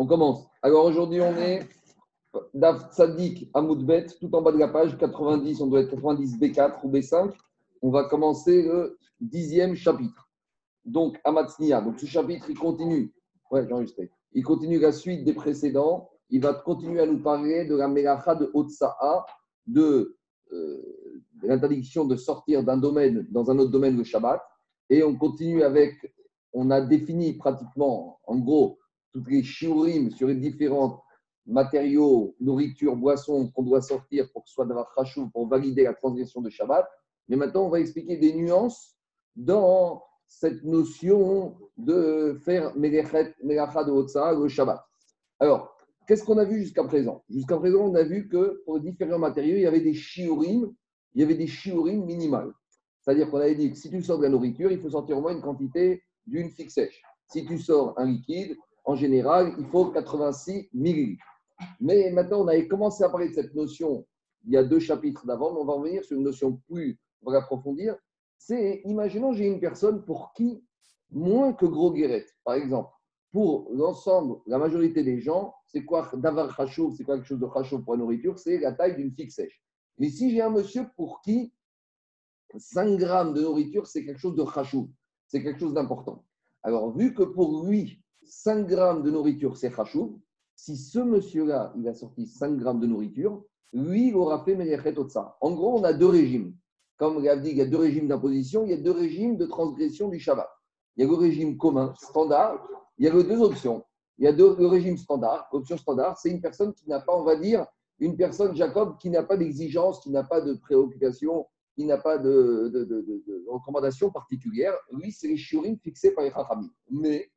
On commence. Alors aujourd'hui, on est Daf Tzadik Amoudbet, tout en bas de la page, 90, on doit être 90 B4 ou B5. On va commencer le dixième chapitre. Donc, Amatsnia. Donc, ce chapitre, il continue. Ouais. Il continue la suite des précédents. Il va continuer à nous parler de la Melacha de Otsa'a, de, euh, de l'interdiction de sortir d'un domaine dans un autre domaine le Shabbat. Et on continue avec, on a défini pratiquement, en gros, toutes les shiurim sur les différents matériaux, nourriture, boissons qu'on doit sortir pour que ce soit d'avoir rachou, pour valider la transgression de Shabbat. Mais maintenant, on va expliquer des nuances dans cette notion de faire Melacha de Hotsa, le Shabbat. Alors, qu'est-ce qu'on a vu jusqu'à présent? Jusqu'à présent, on a vu que pour les différents matériaux, il y avait des shiurim, il y avait des shiurim minimales. C'est-à-dire qu'on avait dit que si tu sors de la nourriture, il faut sortir au moins une quantité d'une fixe sèche. Si tu sors un liquide, en général, il faut 86 millilitres. Mais maintenant, on avait commencé à parler de cette notion il y a deux chapitres d'avant, mais on va revenir sur une notion plus, on va l'approfondir. C'est, imaginons, j'ai une personne pour qui, moins que gros guérette, par exemple, pour l'ensemble, la majorité des gens, c'est quoi d'avoir rachou, c'est quoi quelque chose de rachou pour la nourriture, c'est la taille d'une fixe sèche. Mais si j'ai un monsieur pour qui 5 grammes de nourriture, c'est quelque chose de rachou, c'est quelque chose d'important. Alors, vu que pour lui, 5 grammes de nourriture, c'est Khashou. Si ce monsieur-là, il a sorti 5 grammes de nourriture, lui, il aura fait Melechet Otsa. En gros, on a deux régimes. Comme a dit, il y a deux régimes d'imposition, il y a deux régimes de transgression du Shabbat. Il y a le régime commun, standard, il y a deux options. Il y a deux, le régime standard. L'option standard, c'est une personne qui n'a pas, on va dire, une personne, Jacob, qui n'a pas d'exigence, qui n'a pas de préoccupation, qui n'a pas de, recommandation particulière. Lui, c'est les shiurim fixés par les Chachamim. Mais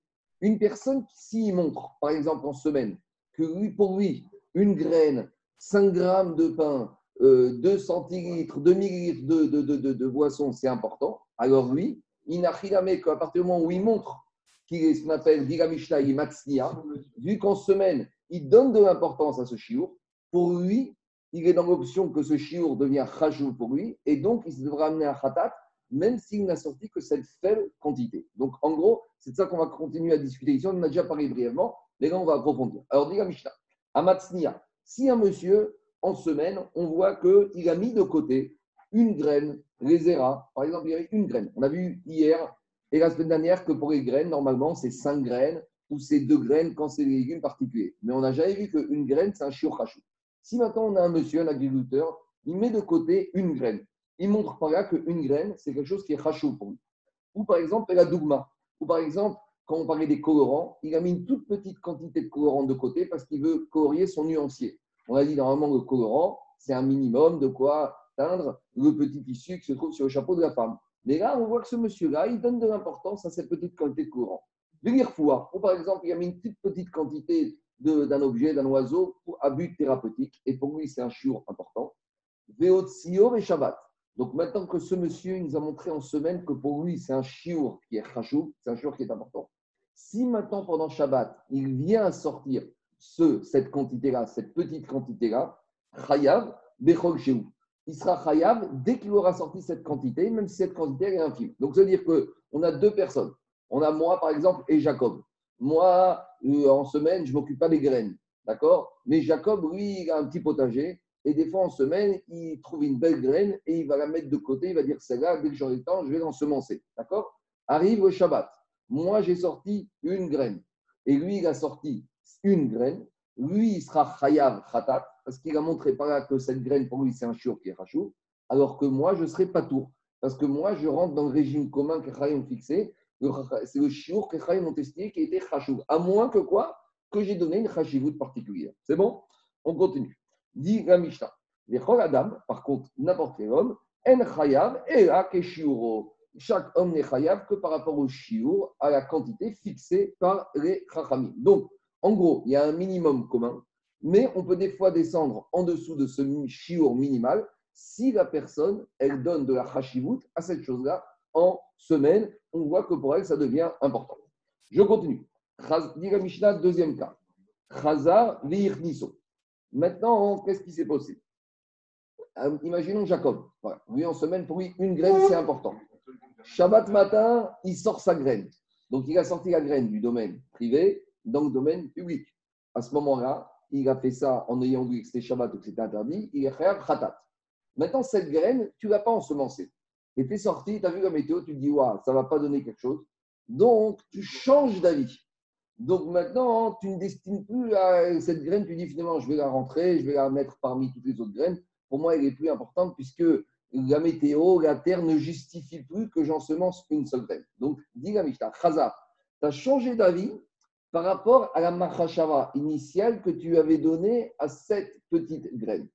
une personne qui, s'y montre, par exemple en semaine, que pour lui, une graine, 5 grammes de pain, 2 euh, centilitres, 2 millilitres de, de, boisson, c'est important. Alors lui, il n'a rien qu'à partir du moment où il montre qu'il est ce qu'on appelle Gigamishna Matsnia, vu qu'en semaine, il donne de l'importance à ce chiour, pour lui, il est dans l'option que ce chiour devient chajou pour lui, et donc il devra amener un khatat même s'il n'a sorti que cette faible quantité. Donc, en gros, c'est de ça qu'on va continuer à discuter ici. On en a déjà parlé brièvement, mais là, on va approfondir. Alors, dit la Mishnah, Amatsnia, si un monsieur, en semaine, on voit qu'il a mis de côté une graine, les par exemple, il y avait une graine. On a vu hier et la semaine dernière que pour les graines, normalement, c'est cinq graines ou c'est deux graines quand c'est des légumes particuliers. Mais on n'a jamais vu qu'une graine, c'est un shiur Si maintenant on a un monsieur, un agriculteur, il met de côté une graine il montre par là qu'une graine, c'est quelque chose qui est rachou pour lui. Ou par exemple, la dougma. Ou par exemple, quand on parlait des colorants, il a mis une toute petite quantité de colorant de côté parce qu'il veut colorier son nuancier. On a dit normalement le colorant, c'est un minimum de quoi teindre le petit tissu qui se trouve sur le chapeau de la femme. Mais là, on voit que ce monsieur-là, il donne de l'importance à cette petite quantité de colorant. De l'irfoua, ou par exemple, il a mis une toute petite quantité d'un objet, d'un oiseau, pour, à but thérapeutique, et pour lui, c'est un chiour important. Veotsio et Shabbat. Donc maintenant que ce monsieur il nous a montré en semaine que pour lui c'est un chiour qui est chachou, c'est un chiour qui est important. Si maintenant pendant Shabbat il vient à sortir ce, cette quantité-là, cette petite quantité-là, chayav bechol Il sera chayav dès qu'il aura sorti cette quantité, même si cette quantité est infime. Donc ça veut dire qu'on a deux personnes. On a moi par exemple et Jacob. Moi euh, en semaine je m'occupe pas des graines, d'accord? Mais Jacob lui il a un petit potager et des fois, en semaine, il trouve une belle graine et il va la mettre de côté. Il va dire celle-là, dès que j'aurai le temps, je vais l'ensemencer. D'accord? Arrive le Shabbat. Moi, j'ai sorti une graine. Et lui, il a sorti une graine. Lui, il sera chayav khatat, parce qu'il a montré par là que cette graine, pour lui, c'est un chiour qui est rachou. Alors que moi, je serai pas. Parce que moi, je rentre dans le régime commun que ont fixé. C'est le chiour que Chayim ont testé qui était chachou. À moins que quoi? Que j'ai donné une chachivoute particulière. C'est bon? On continue dit la Mishnah. Les Adam, par contre, n'importe quel homme, en chayav et la keshiuro. Chaque homme n'est chayav que par rapport au shiur, à la quantité fixée par les chachamim. Donc, en gros, il y a un minimum commun, mais on peut des fois descendre en dessous de ce shiur minimal si la personne, elle donne de la chashivut à cette chose-là en semaine. On voit que pour elle, ça devient important. Je continue. Dit la Mishnah, deuxième cas. Chazar niso. Maintenant, qu'est-ce qui s'est passé? Euh, Imaginons Jacob. Lui, en semaine, pour lui, une graine, c'est important. Shabbat matin, il sort sa graine. Donc, il a sorti la graine du domaine privé dans le domaine public. à ce moment-là, il a fait ça en ayant vu que c'était Shabbat ou que c'était interdit, il est khatat. Maintenant, cette graine, tu ne l'as pas ensemencée. Et tu es sorti, tu as vu la météo, tu te dis, waouh, ça ne va pas donner quelque chose. Donc, tu changes d'avis. Donc maintenant, tu ne destines plus à cette graine, tu dis finalement, je vais la rentrer, je vais la mettre parmi toutes les autres graines. Pour moi, elle est plus importante puisque la météo, la terre ne justifie plus que j'ensemence une seule graine. Donc, dis la Mishnah, Chaza, tu as changé d'avis par rapport à la machashava initiale que tu avais donnée à cette petite graine.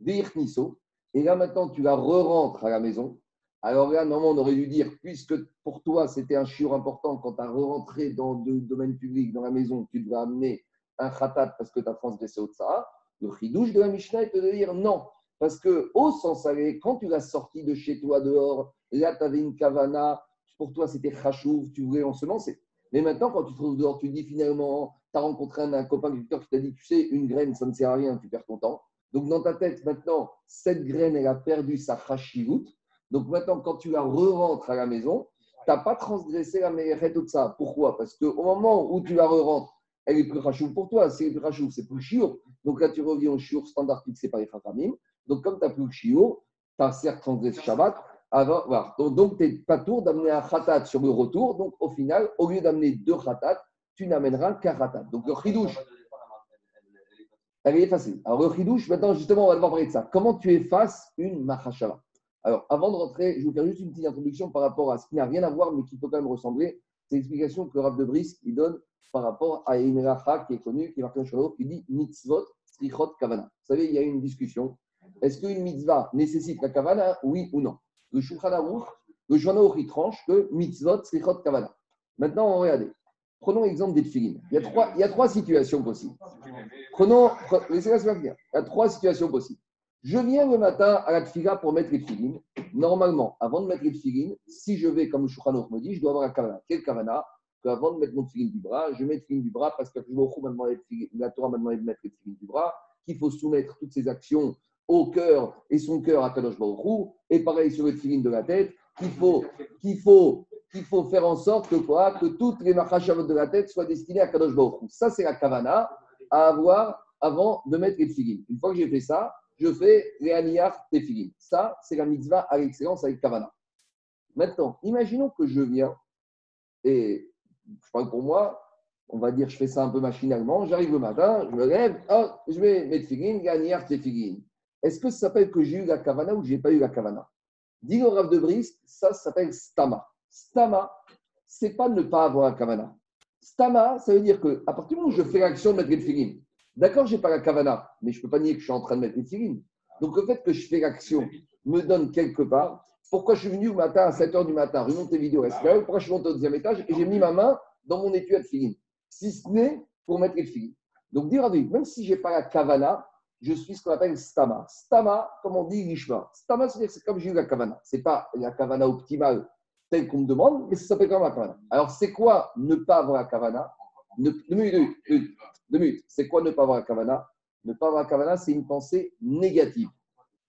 Nisso, et là maintenant tu la re-rentres à la maison. Alors là, normalement, on aurait dû dire, puisque pour toi c'était un chiot important quand tu as re-rentré dans le domaine public, dans la maison, tu devrais amener un khatat parce que tu as transgressé au tsara. Le chidouche de la Mishnah de dire non, parce que au sens aller, quand tu l'as sorti de chez toi dehors, là tu avais une kavana, pour toi c'était chachouv, tu voulais ensemencer. Mais maintenant, quand tu te trouves dehors, tu dis finalement, tu as rencontré un, copain agriculteur qui t'a dit, tu sais, une graine, ça ne sert à rien, tu perds ton temps. Donc dans ta tête, maintenant, cette graine, elle a perdu sa chashivut. Donc maintenant, quand tu la re-rentres à la maison, tu n'as pas transgressé la de ça. Pourquoi? Parce qu'au moment où tu la re-rentres, elle est plus rachou pour toi. Si elle plus rachou, c'est plus chiour. Donc là, tu reviens au chiour standard fixé par les khatamim. Donc comme tu n'as plus le chiour, tu as certes transgressé Shabbat, donc, tu n'es pas tour d'amener un khatat sur le retour. Donc, au final, au lieu d'amener deux khatat, tu n'amèneras qu'un khatat. Donc, le chidouche, elle est facile. Alors, le chidouche, maintenant, justement, on va devoir parler de ça. Comment tu effaces une machashava Alors, avant de rentrer, je vous faire juste une petite introduction par rapport à ce qui n'a rien à voir, mais qui peut quand même ressembler. C'est l'explication que Rav de Brisk il donne par rapport à racha qui est connue, qui est marquée dans qui dit mitzvot, strichot, kavana. Vous savez, il y a une discussion. Est-ce qu'une mitzvah nécessite la kavana, oui ou non? Le Shulchan Aruch, le Shulchan tranche que mitzvot, slichot, kavana. Maintenant, on regarde. Prenons l'exemple des tfilines. Il y, a trois, il y a trois situations possibles. Prenons, laissez-moi se Il y a trois situations possibles. Je viens le matin à la tfila pour mettre les tfilines. Normalement, avant de mettre les tfilines, si je vais, comme le Shulchan me dit, je dois avoir la kavana. Quelle kavana? Avant de mettre mon tfiline du bras, je mets le tfiline du bras parce que la Torah m'a demandé de mettre les tfilines du bras, qu'il faut soumettre toutes ces actions au cœur et son cœur à Kadosh Baruch et pareil sur le tefillin de la tête, qu'il faut, faut, faut faire en sorte que quoi? Que toutes les machashavot de la tête soient destinées à Kadosh Baruch Ça, c'est la kavana à avoir avant de mettre les tefillin. Une fois que j'ai fait ça, je fais les aniyar tefillin. Ça, c'est la mitzvah à l'excellence avec kavana. Maintenant, imaginons que je viens et je parle pour moi, on va dire, je fais ça un peu machinalement. J'arrive le matin, je me lève, oh, je vais mettre figurine, gagnard, tefillin. Est-ce que ça s'appelle que j'ai eu la kavana ou je n'ai pas eu la kavana? Dit le Rav de Brisk, ça, s'appelle stama. Stama, c'est pas ne pas avoir la kavana. Stama, ça veut dire que partir du moment où je fais l'action de mettre les filines, d'accord, j'ai pas la kavana, mais je peux pas nier que je suis en train de mettre les filines. Donc le fait que je fais l'action me donne quelque part. Pourquoi je suis venu le matin à 7 h du matin, remonter vidéo SQL, pourquoi je suis monté au deuxième étage et j'ai mis ma main dans mon étui à filines Si ce n'est pour mettre les filines. Donc dire à même si je n'ai pas la kavana, je suis ce qu'on appelle stama. Stama, comme on dit l'ishma. Stama, c'est-à-dire c'est comme j'ai eu la kavana. Ce n'est pas la kavana optimale telle qu'on me demande, mais ça s'appelle même la kavana. Alors, c'est quoi ne pas avoir la kavana? Deux minutes. C'est quoi ne pas avoir la kavana? Ne pas avoir la kavana, c'est une pensée négative.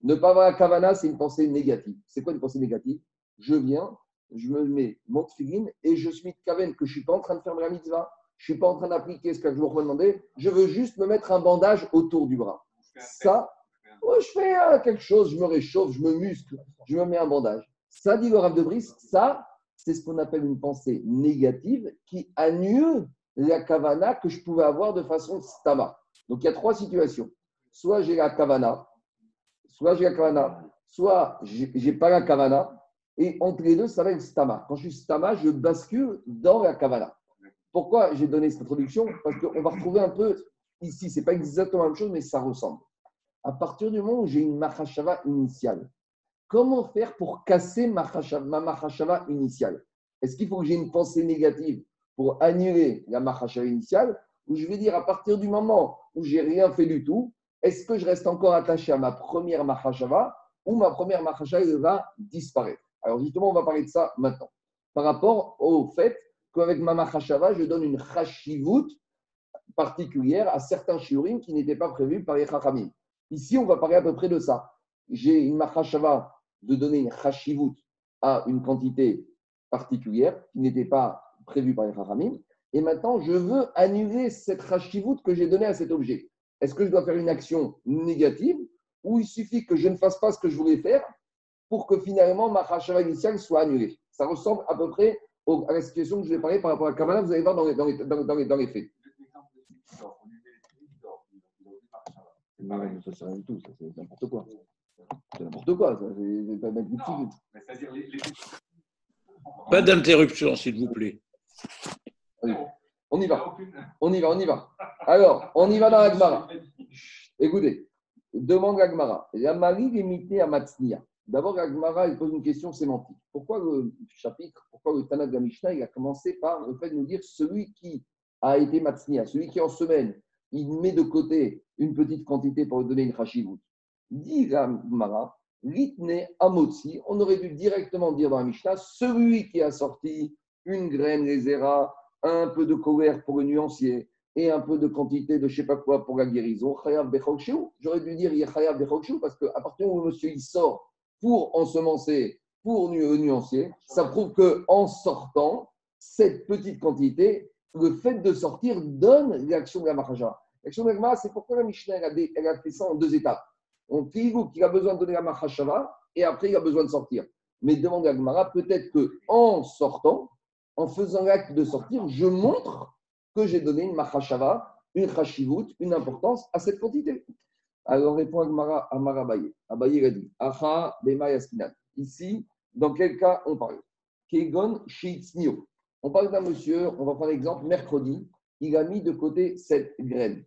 Ne pas avoir la kavana, c'est une pensée négative. C'est quoi une pensée négative? Je viens, je me mets mon tfilin et je suis kaven que je ne suis pas en train de faire la mitzvah. Je ne suis pas en train d'appliquer ce que je vous demandé. Je veux juste me mettre un bandage autour du bras. Ça, je fais euh, quelque chose, je me réchauffe, je me muscle, je me mets un bandage. Ça, dit le Rav de Brice, ça, c'est ce qu'on appelle une pensée négative qui annule la kavana que je pouvais avoir de façon stama. Donc, il y a trois situations. Soit j'ai la kavana, soit j'ai la kavana, soit j'ai pas la kavana, et entre les deux, ça va être stama. Quand je suis stama, je bascule dans la kavana. Pourquoi j'ai donné cette introduction? Parce qu'on va retrouver un peu Ici, ce n'est pas exactement la même chose, mais ça ressemble. À partir du moment où j'ai une Mahashava initiale, comment faire pour casser ma Mahashava initiale? Est-ce qu'il faut que j'ai une pensée négative pour annuler la Mahashava initiale Ou je vais dire, à partir du moment où j'ai rien fait du tout, est-ce que je reste encore attaché à ma première Mahashava ou ma première Mahashava va disparaître? Alors justement, on va parler de ça maintenant. Par rapport au fait qu'avec ma Mahashava, je donne une Chashivut particulière à certains shiurim qui n'étaient pas prévus par les chachamim. Ici, on va parler à peu près de ça. J'ai une machashava de donner une chashivut à une quantité particulière qui n'était pas prévue par les chachamim. et maintenant je veux annuler cette Hashivut que j'ai donnée à cet objet. Est-ce que je dois faire une action négative ou il suffit que je ne fasse pas ce que je voulais faire pour que finalement ma Hashava initiale soit annulée? Ça ressemble à peu près à la situation que je vais parler par rapport à Kamala, vous allez voir dans les, dans les, dans les, dans les faits. Ça, c'est rien du tout, c'est n'importe quoi. C'est n'importe quoi, ça. C'est Pas d'interruption, s'il vous plaît. On y va. On y va, on y va. Alors, on y va dans l'Agmara. Écoutez, demande l'Agmara. La Marie limitée à Matsnia. D'abord, l'Agmara, il pose une question sémantique. Pourquoi le chapitre, pourquoi le Tanakh de Mishnah, il a commencé par le fait de nous dire celui qui a été Matsnia, celui qui en semaine, il met de côté une petite quantité pour donner une chashivut. Dit l'Agmara, litne amotzi, on aurait dû directement dire dans la Mishnah, celui qui a sorti une graine, les un peu de colère pour le nuancier et un peu de quantité de je ne sais pas quoi pour la guérison, J'aurais dû dire Chayav parce qu'à partir où monsieur il sort pour ensemencer, pour nuancier, ça prouve qu'en sortant, cette petite quantité, le fait de sortir donne l'action de la mahaja. L'action de la c'est pourquoi la Mishnah elle a, fait ça en deux étapes. On dit qu'il a besoin de donner la mahashava et après il a besoin de sortir. Mais demande à Gmara, peut-être qu'en sortant, en faisant l'acte de sortir, je montre que j'ai donné une machashava, une chashivut, une importance à cette quantité. Alors répond Agmara à Marabaye. Abaye a dit Acha Ici, dans quel cas on parle? Kegon. On parle d'un monsieur, on va prendre l'exemple, mercredi, il a mis de côté cette graine.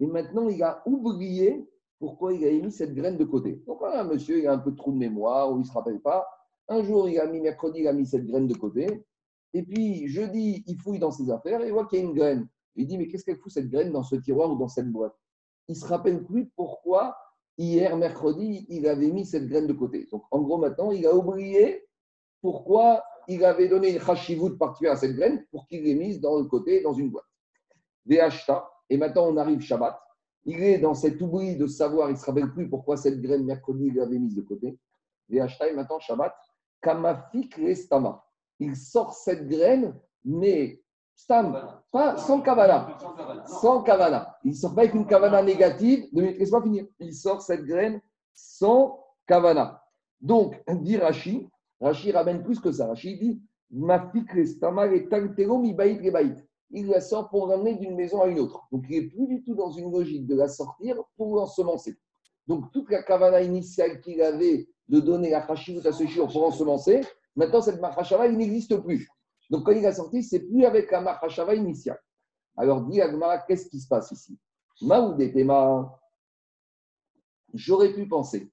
Et maintenant, il a oublié pourquoi il a mis cette graine de côté. Donc voilà, un monsieur, il a un peu de trou de mémoire, ou il ne se rappelle pas. Un jour, il a mis, mercredi, il a mis cette graine de côté. Et puis, jeudi, il fouille dans ses affaires et il voit qu'il y a une graine. Il dit, mais qu'est-ce qu'elle fout cette graine dans ce tiroir ou dans cette boîte? Il se rappelle plus pourquoi, hier, mercredi, il avait mis cette graine de côté. Donc, en gros, maintenant, il a oublié pourquoi il avait donné une de particulière à cette graine pour qu'il l'ait mise dans le côté, dans une boîte. Vhta, et maintenant on arrive Shabbat. Il est dans cet oubli de savoir, il ne se rappelle plus pourquoi cette graine mercredi il l'avait mise de côté. Vhta, et maintenant Shabbat, Kamafik Restama. Il sort cette graine, mais Stam, pas sans kavana. Sans kavana. Il ne sort pas avec une kavana négative. Laisse-moi finir. Il sort cette graine sans kavana. Donc, dit Rashi, Rashi ramène plus que ça. Rashi dit Mafik Restama et Il la sort pour l'emmener d'une maison à une autre. Donc, il n'est plus du tout dans une logique de la sortir pour l'ensemencer. Donc, toute la kavana initiale qu'il avait de donner la chashivut à ce chiot pour ensemencer, maintenant cette machashava, il n'existe plus. Donc quand il a sorti, c'est plus avec la machashava initiale. Alors dit Agmara, qu'est-ce qui se passe ici? Maoudetema, j'aurais pu penser,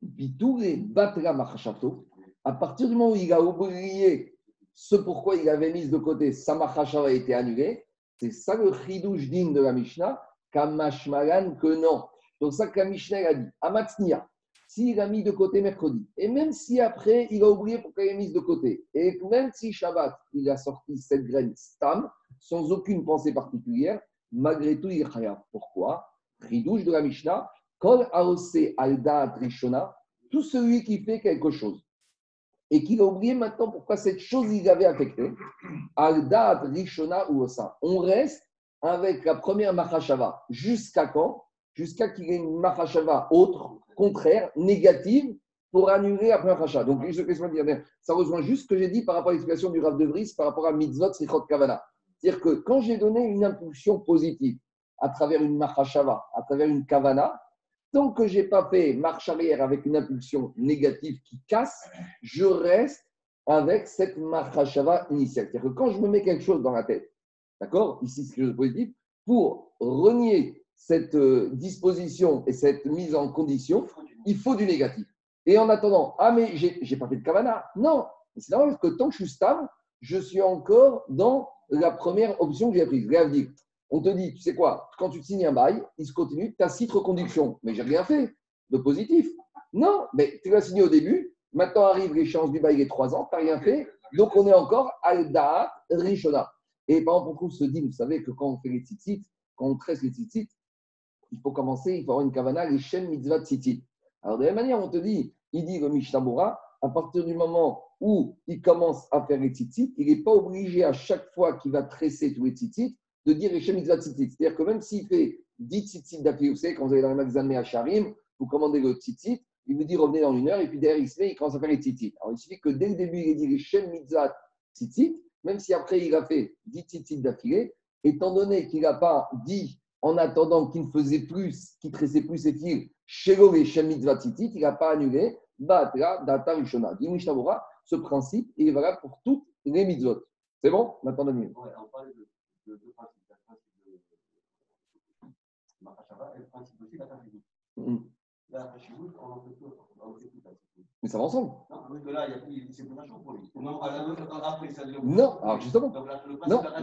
Bitouré Batra Machachato, à partir du moment où il a oublié ce pourquoi il avait mis de côté, sa machashava a été annulée, c'est ça le chidouj din de la Mishnah, kamashmalan que non. Donc ça que la Mishnah a dit, Amatsnia, s'il a mis de côté mercredi, et même si après il a oublié pourquoi il a mis de côté, et même si Shabbat il a sorti cette graine stam, sans aucune pensée particulière, malgré tout il est Pourquoi? Ridouche de la Mishnah, Kol Aose Alda Trishona, tout celui qui fait quelque chose. Et qu'il a oublié maintenant pourquoi cette chose il avait affecté, Alda Rishona ou Osa. On reste avec la première Mahashava. Jusqu'à quand? Jusqu'à qu'il y ait une Mahashava autre contraire, négative, pour annuler la première rachat. Donc, ça rejoint juste ce que j'ai dit par rapport à l'explication du Rav de Vries par rapport à Mitzvot Sichot Kavana. C'est-à-dire que quand j'ai donné une impulsion positive à travers une Mahashava, à travers une Kavana, tant que je n'ai pas fait marche arrière avec une impulsion négative qui casse, je reste avec cette Mahashava initiale. C'est-à-dire que quand je me mets quelque chose dans la tête, d'accord, ici c'est quelque chose de positif, pour renier cette euh, disposition et cette mise en condition, il faut du négatif. Et en attendant, ah mais j'ai pas fait de kavana. Non, c'est normal parce que tant que je suis stable, je suis encore dans la première option que j'ai prise. Regarde, on te dit, tu sais quoi, quand tu signes un bail, il se continue, tu as six reconductions. Mais j'ai rien fait de positif. Non, mais tu l'as signé au début, maintenant arrive l'échéance du bail les trois ans, tu n'as rien fait. Donc on est encore al rishona. Et par exemple, on se dit, vous savez que quand on fait les tzitzit, quand on tresse les tzitzit, il faut commencer, il faut avoir une kavana, les shem mitzvah tzitzit. Alors, de la même manière, on te dit, il dit le Mishnabura, à partir du moment où il commence à faire les tzitzit, il n'est pas obligé à chaque fois qu'il va tresser tous les tzitzit de dire Echem Mitzvah tzitzit. C'est-à-dire que même s'il fait 10 tzitzit d'affilée, vous savez, quand vous allez dans le magasin à Charim, vous commandez le tzitzit, il vous dit revenez dans une heure, et puis derrière il se met, il commence à faire les tzitzit. Alors il suffit que dès le début, il ait dit Echem Mitzvah tzitzit, même si après il a fait 10 tzitzit d'affilée, étant donné qu'il n'a pas dit en attendant qu'il ne faisait plus, qu'il tressait plus ses fils, Mitzvah tzitzit, il n'a pas annulé Batra Data Rishona. Ce principe il est valable pour toutes les mitzvot. C'est bon Maintenant, Daniel? Ouais, on parle de, de deux principes. Le principe de Mahashava et le principe aussi de la Hashivut. Mm. La Hashivut, on en fait tout. Tout. Mais ça va ensemble. Non, parce que là, il y a- c'est plus rachou pour lui. Non, à la même temps, après, ça devient- Non, alors justement. Donc, là,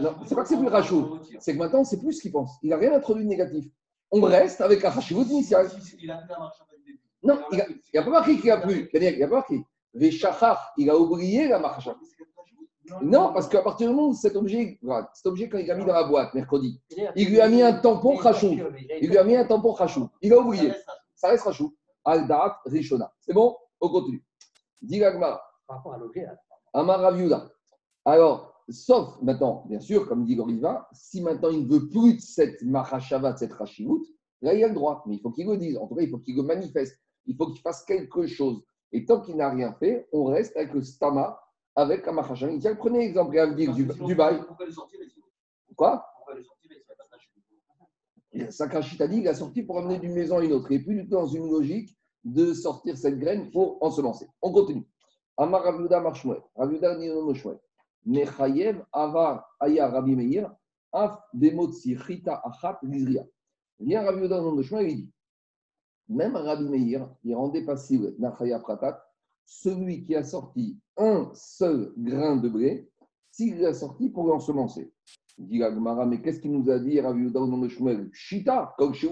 Non, c'est pas que c'est plus rachou. C'est que maintenant, c'est plus ce qu'il pense. Il n'a rien introduit de négatif. On reste avec la hashivut initiale. Il a fait la marche au début. Non, il n'y a, pas marqué qu'il a plus. Daniel, Il n'y a pas marqué. Véchachar, il a oublié la marcha. Non, parce qu'à partir du moment où cet objet, cet objet, quand il l'a mis dans la boîte mercredi, il lui a mis un tampon rachou. Il lui a mis un tampon rachou. Il a oublié. Ça reste rachou. Al-Da'at Rishona. C'est bon? On continue. Dit. Par rapport à l'objet. Amar Raviuda. Alors, sauf maintenant, bien sûr, comme dit Goriva, si maintenant il ne veut plus de cette Mahashava, de cette Rashivut, là il a le droit. Mais il faut qu'il le dise. En tout cas, il faut qu'il le manifeste. Il faut qu'il fasse quelque chose. Et tant qu'il n'a rien fait, on reste avec le Stama, avec la Mahashava. Tiens, prenez l'exemple dire du, du bail. Quoi? Pourquoi le sortir ici Parce que là, Sakrachit a dit il a sorti pour amener d'une maison à une autre. Il n'est plus du tout dans une logique de sortir cette graine pour ensemencer. On continue. Amar Raviuda Marshmuel. Raviuda dit non, Shmuel. Mechayev Avar Aya Rabbi Meir. Af Demotsi Chita Achat Lizria. Viens Raviuda non de Shmuel, il dit même Rabbi Meir, il rendait passible Nachaya Pratat, celui qui a sorti un seul grain de blé, s'il l'a sorti pour l'ensemencer. Dit la Gemara, mais qu'est-ce qu'il nous a dit, Rabbi Yehuda Shmuel? Shita, comme chez.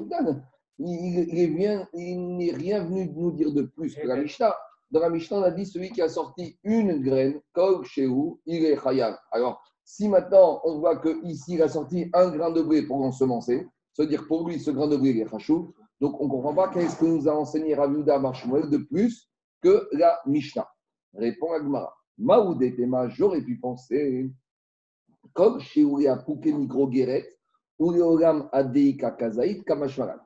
Il, il, il est bien- il n'est rien venu nous dire de plus que la Mishnah. Dans la Mishnah, on a dit celui qui a sorti une graine, Kol Shehu, il est Chayav. Alors, si maintenant on voit qu'ici, il a sorti un grain de blé pour l'ensemencer, c'est-à-dire pour lui, ce grain de blé, il est Chachou. Donc, on ne comprend pas qu'est-ce que nous a enseigné Rabbi Yehuda Marshmuel de plus que la Mishnah. Répond Agmara. Maoudetema, j'aurais pu penser comme chez Ouria Pouke Micro Guéret, ou Leogam Adeika Kazaït Kamashmaran.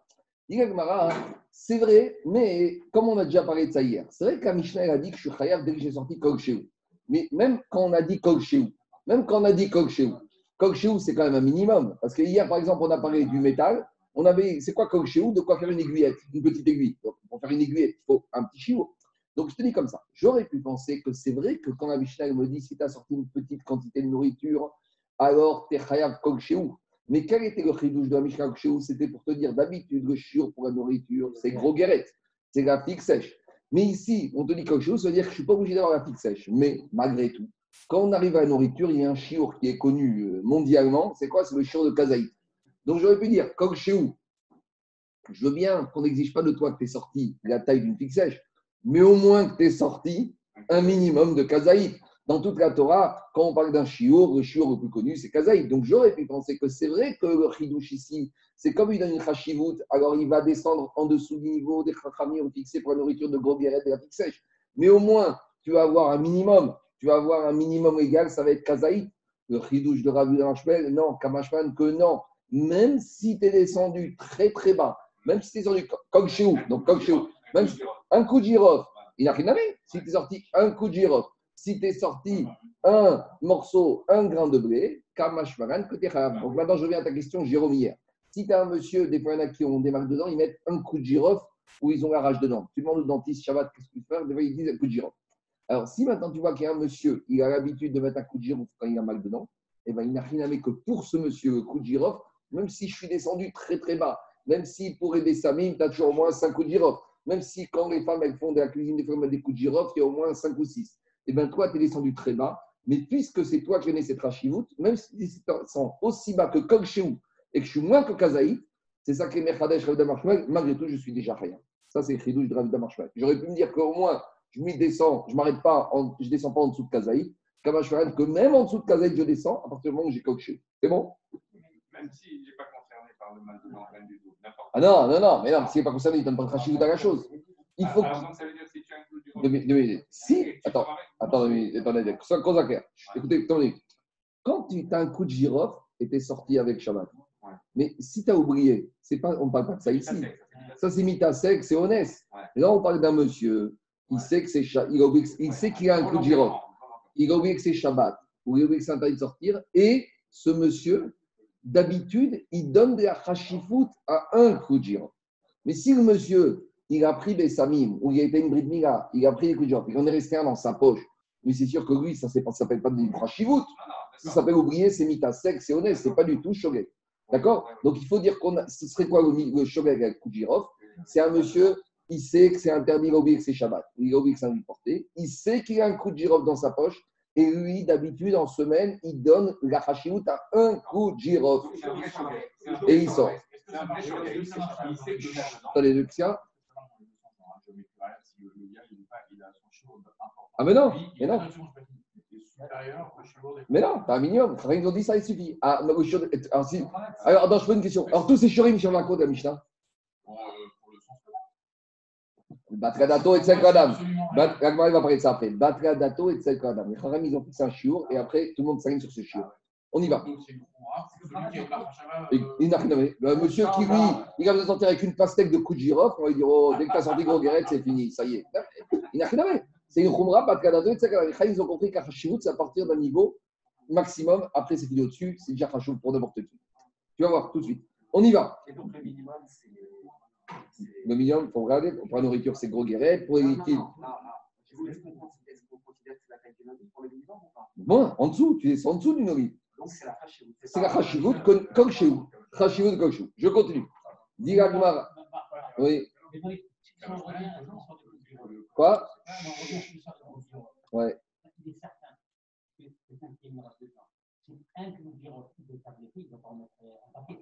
C'est vrai, mais comme on a déjà parlé de ça hier, c'est vrai que a dit que je suis chayav dès que j'ai sorti Kol Shehu. Mais même quand on a dit Kol Shehu, même quand on a dit Kol Shehu, Kol Shehu c'est quand même un minimum. Parce que hier, par exemple, on a parlé du métal. On avait, c'est quoi Kol Shehu De quoi faire une aiguillette, une petite aiguille. Pour faire une aiguillette, il faut un petit chiot. Donc, je te dis comme ça. J'aurais pu penser que c'est vrai que quand la me dit si tu as sorti une petite quantité de nourriture, alors tu es chayav Kol. Mais quel était le chidouche de la Mishnah C'était pour te dire d'habitude, le chiot pour la nourriture, c'est gros guérette, c'est la figue sèche. Mais ici, on te dit quelque chose, ça veut dire que je ne suis pas obligé d'avoir la figue sèche. Mais malgré tout, quand on arrive à la nourriture, il y a un chiour qui est connu euh, mondialement. C'est quoi? C'est le chiour de Kazaït. Donc j'aurais pu dire, comme chez où Je veux bien qu'on n'exige pas de toi que tu aies sorti la taille d'une figue sèche, mais au moins que tu aies sorti un minimum de Kazaït. Dans toute la Torah, quand on parle d'un chiour, le chiour le plus connu, c'est Kazaït. Donc j'aurais pu penser que c'est vrai que le chidouche ici, c'est comme il donne une chashivut, alors il va descendre en dessous du niveau des chachamim fixés pour la nourriture de gros guéret et la figue sèche. Mais au moins, tu vas avoir un minimum. Tu vas avoir un minimum égal, ça va être Kazaït. Le chidouche de Ravi Damashmel, non, Kamashman, que non. Même si tu es descendu très très bas, même si tu es descendu co- comme chez donc comme chez même si- un coup de girofle, il n'a rien à. Si tu es sorti un coup de girofle, si tu es sorti un morceau, un grain de blé, Kamashmaran, que tu. Donc maintenant, je reviens à ta question, Jérôme, hier. Si tu as un monsieur, des fois, il y en a qui ont des marques dedans, ils mettent un coup de girofle ou ils ont la rage dedans. Tu demandes au dentiste, Shabbat, qu'est-ce que tu fais? Des fois, ils disent un coup de girofle. Alors, si maintenant tu vois qu'il y a un monsieur, il a l'habitude de mettre un coup de girofle quand il a mal dedans, eh ben, il n'a rien à voir que pour ce monsieur, le coup de girofle, même si je suis descendu très très bas, même si pour aider Samim, tu as toujours au moins 5 coups de girofle, même si quand les femmes elles font de la cuisine, des fois elles des coups de girofle, il y a au moins 5 ou 6. Eh bien, toi, tu es descendu très bas, mais puisque c'est toi qui connais cette rachivout, même si tu descends aussi bas que Sheou et que je suis moins que Kazaït, c'est ça qui est Damarshmal, malgré tout, je suis déjà rien. Ça, c'est Chidouche de Rav. J'aurais pu me dire qu'au moins, je m'y descends, je m'arrête pas, en- je descends pas en dessous de Kamashvaran, que même en dessous de Kazaït, je descends à partir du moment où j'ai Sheou. C'est bon? Même s'il n'est pas concerné par le mal de rien du tout, Ah non, non, non, mais non, s'il n'est pas concerné, il ne donne pas de rachivout à la chose. Il faut Alors, qu'il- donc, ça veut dire que si tu deux minutes. Si, attends, attends, attendez, ça cause à clair. Écoutez, attendez. Quand tu as un coup de girofle et tu es sorti avec Shabbat, Ouais. mais si tu as oublié, pas, on ne parle pas de ça ici. Ça, c'est mita sec, c'est honnête. Ouais. Là, on parle d'un monsieur, il sait que c'est il, que- il sait qu'il a un coup de girofle, il a oublié que c'est Shabbat, ou il a oublié que c'est interdit de sortir, et ce monsieur, d'habitude, il donne de la chashifut à un coup de girofle. Mais si le monsieur, il a pris des samim, ou il a été une bride mila, il a pris des coups de girofle, il en est resté un dans sa poche, mais c'est sûr que lui, ça ne s'appelle pas du chashivut, ça. s'appelle oublier, c'est mita sec, c'est honnête, c'est pas du tout shogeg. D'accord Donc il faut dire qu'on a, ce serait quoi le, le shogeg avec coup de girofle C'est un monsieur, il sait que c'est interdit, il a oublié que c'est Shabbat, il a oublié que c'est un porté, il sait qu'il a un coup de dans sa poche, et lui, d'habitude, en semaine, il donne la hashivut à un coup de. Et il sort. Attendez, le Xia. Ah, mais non, mais non. Mais non, t'as un minimum. Ils ont dit ça, il suffit. Ah, shiur- alors, si- alors, attends, je pose une question. Alors, tous ces shurim sur la de la Mishnah Batradato et Tsel Kadam. Bat- La va parler de ça après? Batradato et Tsel Kadam. Les Haram, ils ont fixé un shiur et après, tout le monde s'aligne sur ce shiur. On y va. Et- il n'a rien à voir. Le monsieur qui, lui, il a besoin de sortir avec une pastèque de coups de girofle, on va lui dire, oh, dès que tu as sorti gros guérette, c'est fini, ça y est. Il n'a rien à. C'est une khumra, pas de Haram, ils ont compris qu'Achashivut, c'est à partir d'un niveau maximum. Après, c'est fini au-dessus, c'est déjà Hashivut pour n'importe qui. Tu vas voir tout de suite. On y va. Et donc le minimum, c'est. Le minimum, il faut regarder. Pour la nourriture, c'est gros guérette. Pour les liquides, considère est-ce qu'on considère que c'est la taille du novice pour le minimum ou pas? Bon, en dessous, tu descends en dessous du nourri. Donc c'est la hachivut. C'est la comme, chez vous. Comme chez vous. Je continue. Dis. Oui. Quoi Ouais. Il est certain que quelqu'un qui me reste de temps, c'est un que nous dirons qui peut faire des prix, il va pas en mettre un paquet.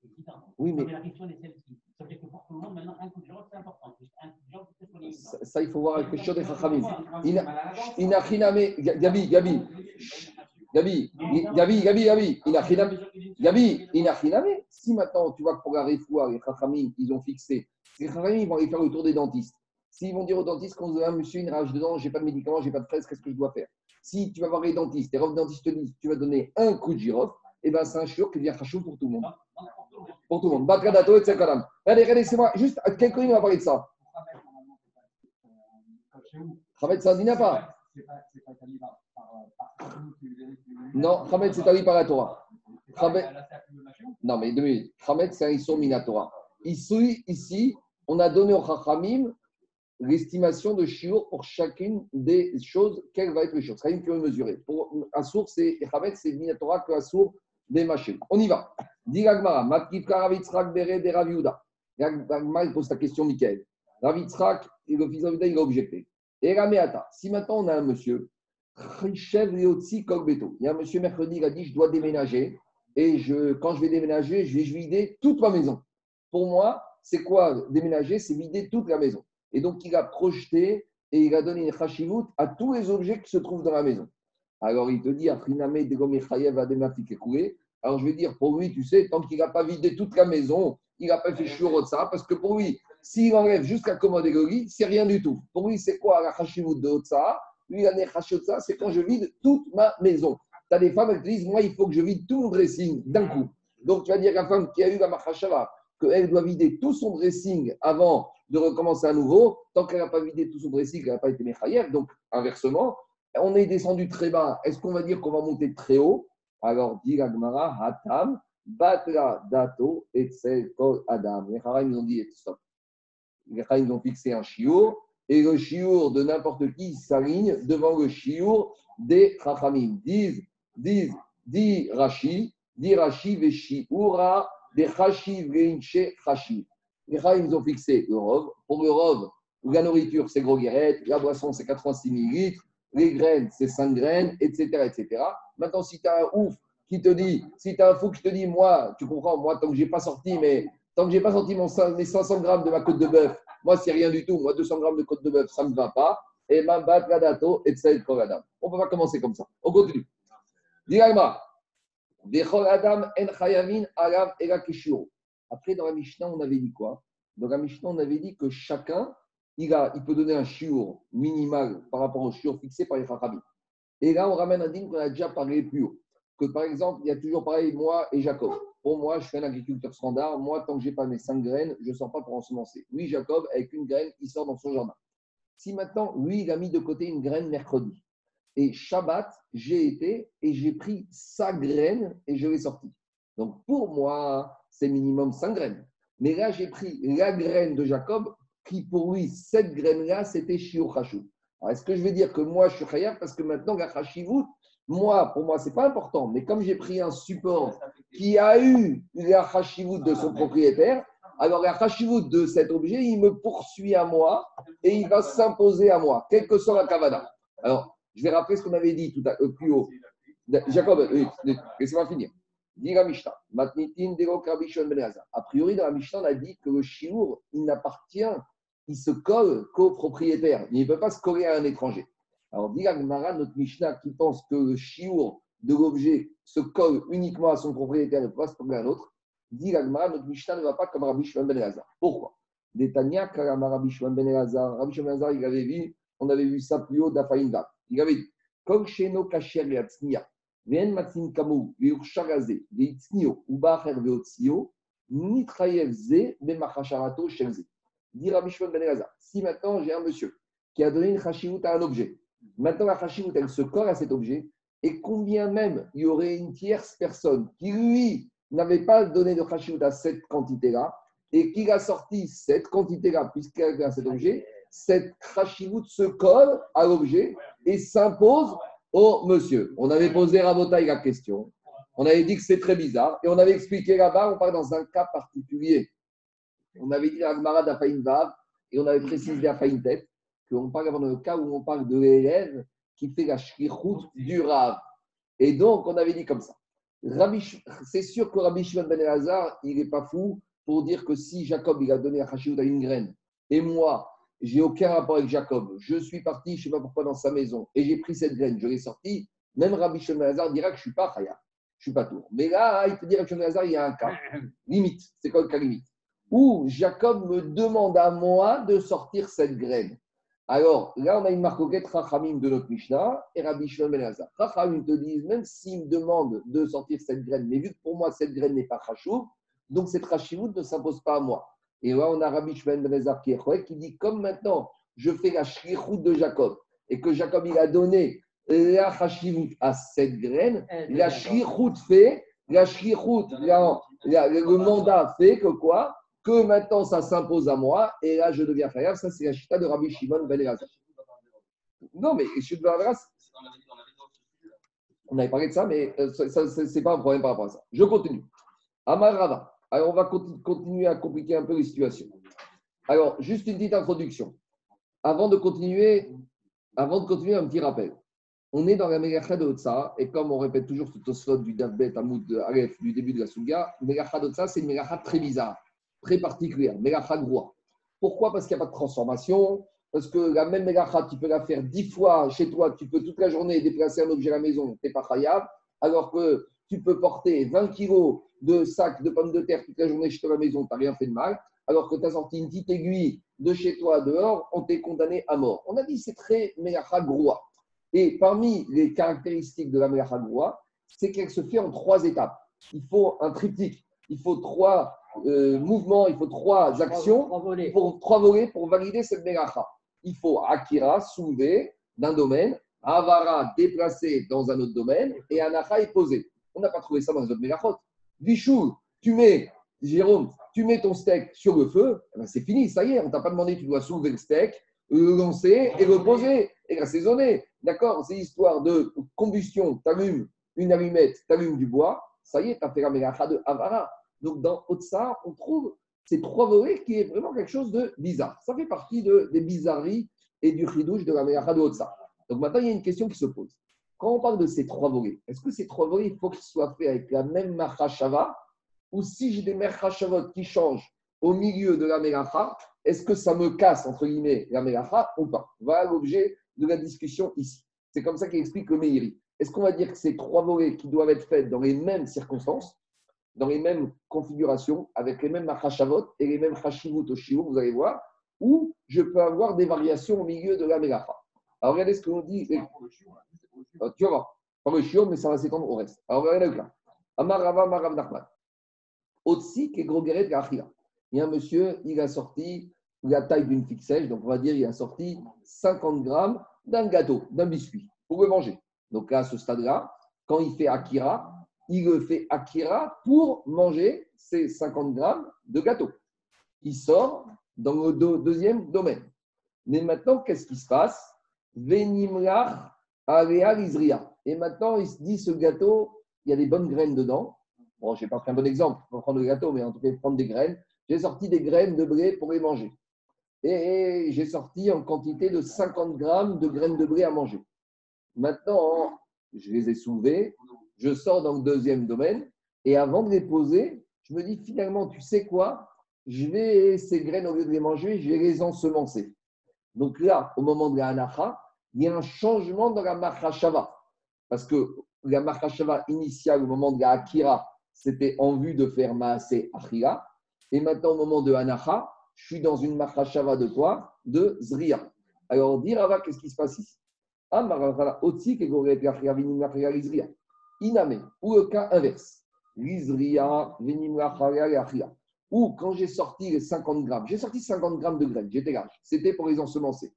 C'est évident. Oui, mais Mais la question est celle-ci. Ça veut dire que pour tout le monde, maintenant, un coup de giraud, c'est important. Juste Un coup de giraud, c'est sur les ça, ça, il faut voir avec le shiur des Chachamim. Inachiname, Gabi, Gabi, Gabi, Gabi, Gabi, Gabi, Inachiname. Gabi, Inachiname. Si maintenant tu vois que pour la réfoua, les Chachamim, ils ont fixé, les Chachamim, ils vont aller faire le tour des dentistes. S'ils vont dire au dentiste qu'on a un monsieur, une rage dedans, j'ai pas de médicaments, j'ai pas de fraise, qu'est-ce que je dois faire? Si tu vas voir les dentistes, les robes dentistes te disent tu vas donner un coup de girofle, et ben c'est un shiur qui devient chachou pour tout le monde. Pour tout le monde. Batradato et Tsekalam. Regardez, regardez, c'est moi, juste quelqu'un on va parler de ça. Khamed, ça n'a pas. Non, Khamed, c'est établi par la Torah. Non, mais deux minutes. Khamed, c'est un Issour Minatora. Ici, ici, on a donné au Chachamim l'estimation de Shiur pour chacune des choses, quel va être le Shiur. C'est une qui veut mesurer. Pour Assour, c'est Khamed, c'est Minatora que Assour des machines. On y va. Dit Gagmara, Matkivka Ravitzrak Bere de Raviuda. Gagmara, il pose ta question, Michael. Ravitzrak, le fils de il a objecté. Et Rameata, si maintenant on a un monsieur, il y a un monsieur mercredi, il a dit je dois déménager et je, quand je vais déménager, je vais vider toute ma maison. Pour moi, c'est quoi déménager? C'est vider toute la maison. Et donc, il a projeté et il a donné une chashivut à tous les objets qui se trouvent dans la maison. Alors, il te dit. Alors, je vais dire, pour lui, tu sais, tant qu'il n'a pas vidé toute la maison, il n'a pas fait chiour de ça, parce que pour lui, s'il enlève jusqu'à commode et Goli, c'est rien du tout. Pour lui, c'est quoi la chashivut de Otsa Lui, la Nechashotsa, c'est quand je vide toute ma maison. Tu as des femmes, te disent, moi, il faut que je vide tout mon dressing d'un coup. Donc, tu vas dire à la femme qui a eu la Machashava qu'elle doit vider tout son dressing avant de recommencer à nouveau. Tant qu'elle n'a pas vidé tout son dressing, elle n'a pas été Mechayev. Donc, inversement, on est descendu très bas. Est-ce qu'on va dire qu'on va monter très haut? Alors, dit la Hatam, Batra, Dato, Etzel, Kol, Adam. Les Haram, ils ont dit, stop. Les ils ont fixé un chiour. Et le chiour de n'importe qui s'aligne devant le chiour des Chachamim. Disent, disent, dit Rashi, dit Rashi, Veshiura, des Chashiv, Veinche, Chashiv. Les ils ont fixé le rov. Pour le rov, la nourriture, c'est gros guérette, la boisson, c'est 86 millilitres, les graines, c'est 5 graines, etc. etc. Maintenant, si tu as un ouf qui te dit, si tu as un fou qui te dit, moi, tu comprends, moi, tant que j'ai pas sorti, mais tant que j'ai pas sorti mon, cin- mes 500 grammes de ma côte de bœuf, moi, c'est rien du tout. Moi, 200 grammes de côte de bœuf, ça ne me va pas. Et ma bat gadato et kogadam. On ne peut pas commencer comme ça. On continue. Dechol adam en chayamin kishuro. Après, dans la Mishnah, on avait dit quoi? Dans la Mishnah, on avait dit que chacun, il, a, il peut donner un chiour minimal par rapport au chiour fixé par les Chachamim. Et là, on ramène un dîme qu'on a déjà parlé plus haut. Que par exemple, il y a toujours pareil, moi et Jacob. Pour moi, je suis un agriculteur standard. Moi, tant que je n'ai pas mes cinq graines, je ne sors pas pour ensemencer. Oui, Jacob, avec une graine, il sort dans son jardin. Si maintenant, lui, il a mis de côté une graine mercredi, et Shabbat, j'ai été et j'ai pris sa graine et je l'ai sortie. Donc pour moi, c'est minimum cinq graines. Mais là, j'ai pris la graine de Jacob, qui pour lui, cette graine-là, c'était Shiur. Alors, est-ce que je vais dire que moi, je suis Khayar parce que maintenant, la Hashivut, moi, pour moi, c'est pas important. Mais comme j'ai pris un support qui a eu la Hashivut de son propriétaire, alors la Hashivut de cet objet, il me poursuit à moi et il va s'imposer à moi, quelle que soit la Kavada. Alors, je vais rappeler ce qu'on avait dit tout à, euh, plus haut. Jacob, euh, laissez-moi finir. Matnitin Ben. A priori, dans la Mishnah, on a dit que le chiour, il n'appartient, il se colle qu'au propriétaire. Il ne peut pas se coller à un étranger. Alors, dit la Gemara, notre Mishnah, qui pense que le chiour de l'objet se colle uniquement à son propriétaire et ne peut pas se coller à un autre, dit la Gemara, notre Mishnah ne va pas comme Rabbi Shimon Ben Elazar. Pourquoi? Détania, Karama Rabbi Shimon Ben Elazar. Rabbi Shimon Ben Elazar, il avait vu, on avait vu ça plus haut d'Afaïnda. Il avait dit, Kol Sheno Kasher Yatznia. Ven Matsin Kamu, Yurshagaze, Veitznio, Ubacher Veotzio, Nitrayev Ze, Bemachasharato Shelze. Dit Rabbi Shimon Ben Elazar, si maintenant j'ai un monsieur qui a donné une chashivut à un objet, maintenant la chashivut elle se colle à cet objet, et combien même il y aurait une tierce personne qui lui n'avait pas donné de chashivut à cette quantité-là, et qu'il a sorti cette quantité-là, puisqu'elle a cet objet, cette chashivut se colle à l'objet et s'impose au monsieur. On avait posé à Rabotaï la question. On avait dit que c'est très bizarre. Et on avait expliqué là-bas, on parle dans un cas particulier. On avait dit la Gemara d'Afaïn Vav et on avait précisé à Faïn Tête qu'on parle dans le cas où on parle de l'élève qui fait la shrichout du Rav. Et donc, on avait dit comme ça. C'est sûr que Rabbi Shimon Ben Elazar, il n'est pas fou pour dire que si Jacob il a donné à Hashivut à une graine, et moi, j'ai aucun rapport avec Jacob, je suis parti, je ne sais pas pourquoi, dans sa maison, et j'ai pris cette graine, je l'ai sortie, même Rabbi Shimon Ben Elazar dira que je ne suis pas Chaya, je ne suis pas tour. Mais là, il peut dire que Shimon Ben Elazar, il y a un cas, limite, c'est quoi le cas limite? Où Jacob me demande à moi de sortir cette graine. Alors, là, on a une marcoquette Rachamim de notre Mishnah et Rabbi Shimon Ben Elazar. Rachamim te disent, même s'il me demande de sortir cette graine, mais vu que pour moi, cette graine n'est pas Chachou, donc cette Rachivout ne s'impose pas à moi. Et là, on a Rabbi Shimon Ben Elazar qui, est qui dit, comme maintenant, je fais la shrichout de Jacob et que Jacob, il a donné la Rachivout à cette graine, la shrichout fait, la shrichout, le mandat fait que quoi? Que maintenant ça s'impose à moi, et là je deviens frère. Ça, c'est la chita de Rabbi Shimon Ben Elazar. Non, mais je suis de On avait parlé de ça, mais ce n'est pas un problème par rapport à ça. Je continue. Amar Rava. Alors, on va continuer à compliquer un peu les situations. Alors, juste une petite introduction. Avant de continuer, avant de continuer, un petit rappel. On est dans la Megacha de Otsa, et comme on répète toujours ce slot du Davbet Amoud Aleph du début de la Suga, Megacha de Otsa, c'est une Megacha très bizarre très particulière, Megacha Groua. Pourquoi? Parce qu'il n'y a pas de transformation. Parce que la même Megacha, tu peux la faire dix fois chez toi, tu peux toute la journée déplacer un objet à la maison, tu n'es pas khayab. Alors que tu peux porter 20 kilos de sacs de pommes de terre toute la journée chez toi à la maison, tu n'as rien fait de mal. Alors que tu as sorti une petite aiguille de chez toi dehors, on t'est condamné à mort. On a dit c'est très Megacha Groua. Et parmi les caractéristiques de la Megacha Groua, c'est qu'elle se fait en trois étapes. Il faut un triptyque, il faut trois euh, mouvements, il faut trois actions, pour trois volets pour valider cette mélacha. Il faut Akira, soulever d'un domaine, Avara, déplacer dans un autre domaine, et Anacha est posé. On n'a pas trouvé ça dans les autres mélachot. Vichou, tu mets, Jérôme, tu mets ton steak sur le feu, eh ben, c'est fini, ça y est, on t'a pas demandé, tu dois soulever le steak, le lancer et le poser et l'assaisonner. D'accord C'est l'histoire de combustion, tu allumes une allumette, tu allumes du bois, ça y est, tu as fait la mélacha de Avara. Donc, dans Otsa, on trouve ces trois volets qui est vraiment quelque chose de bizarre. Ça fait partie de, des bizarreries et du chidouche de la Megacha de Otsa. Donc, maintenant, il y a une question qui se pose. Quand on parle de ces trois volets, est-ce que ces trois volets, il faut qu'ils soient faits avec la même Machashava Ou si j'ai des Machashavot qui changent au milieu de la Megacha, est-ce que ça me casse, entre guillemets, la Megacha ou pas? Voilà l'objet de la discussion ici. C'est comme ça qu'il explique le Meiri. Est-ce qu'on va dire que ces trois volets qui doivent être faits dans les mêmes circonstances dans les mêmes configurations, avec les mêmes machashavot et les mêmes chashivut au vous allez voir, ou je peux avoir des variations au milieu de la mélacha. Alors regardez ce dit. C'est pour le chiot. Euh, Tu vas voir. Pas le chiot, mais ça va s'étendre au reste. Alors regardez le cas. Amar Rava, Amar Rav Nachman. Otsi, guéret, Il y a un monsieur, il a sorti la taille d'une figue sèche, donc on va dire il a sorti 50 grammes d'un gâteau, d'un biscuit, pour le manger. Donc là, à ce stade-là, quand il fait Akira, il le fait Akira pour manger ces 50 grammes de gâteau. Il sort dans le deuxième domaine. Mais maintenant, qu'est-ce qui se passe? Venimlach Alea Isria. Et maintenant, il se dit ce gâteau, il y a des bonnes graines dedans. Bon, je n'ai pas pris un bon exemple pour prendre le gâteau, mais en tout cas, prendre des graines. J'ai sorti des graines de blé pour les manger. Et j'ai sorti en quantité de 50 grammes de graines de blé à manger. Maintenant, je les ai soulevées, je sors dans le deuxième domaine, et avant de les poser, je me dis finalement, tu sais quoi? Je vais, ces graines, au lieu de les manger, je vais les ensemencer. Donc là, au moment de la anacha, il y a un changement dans la machashava. Parce que la machashava initiale, au moment de la akira, c'était en vue de faire maasé achira. Et maintenant, au moment de anacha, je suis dans une machashava de quoi? De zriya. Alors, dire qu'est-ce qui se passe ici? Ah, marachala, otsi, kegoret, Iname, ou le cas inverse. Lizriya, vinim, achira, achira. Ou quand j'ai sorti les 50 grammes, j'ai sorti 50 grammes de graines, j'étais là, c'était pour les ensemencer.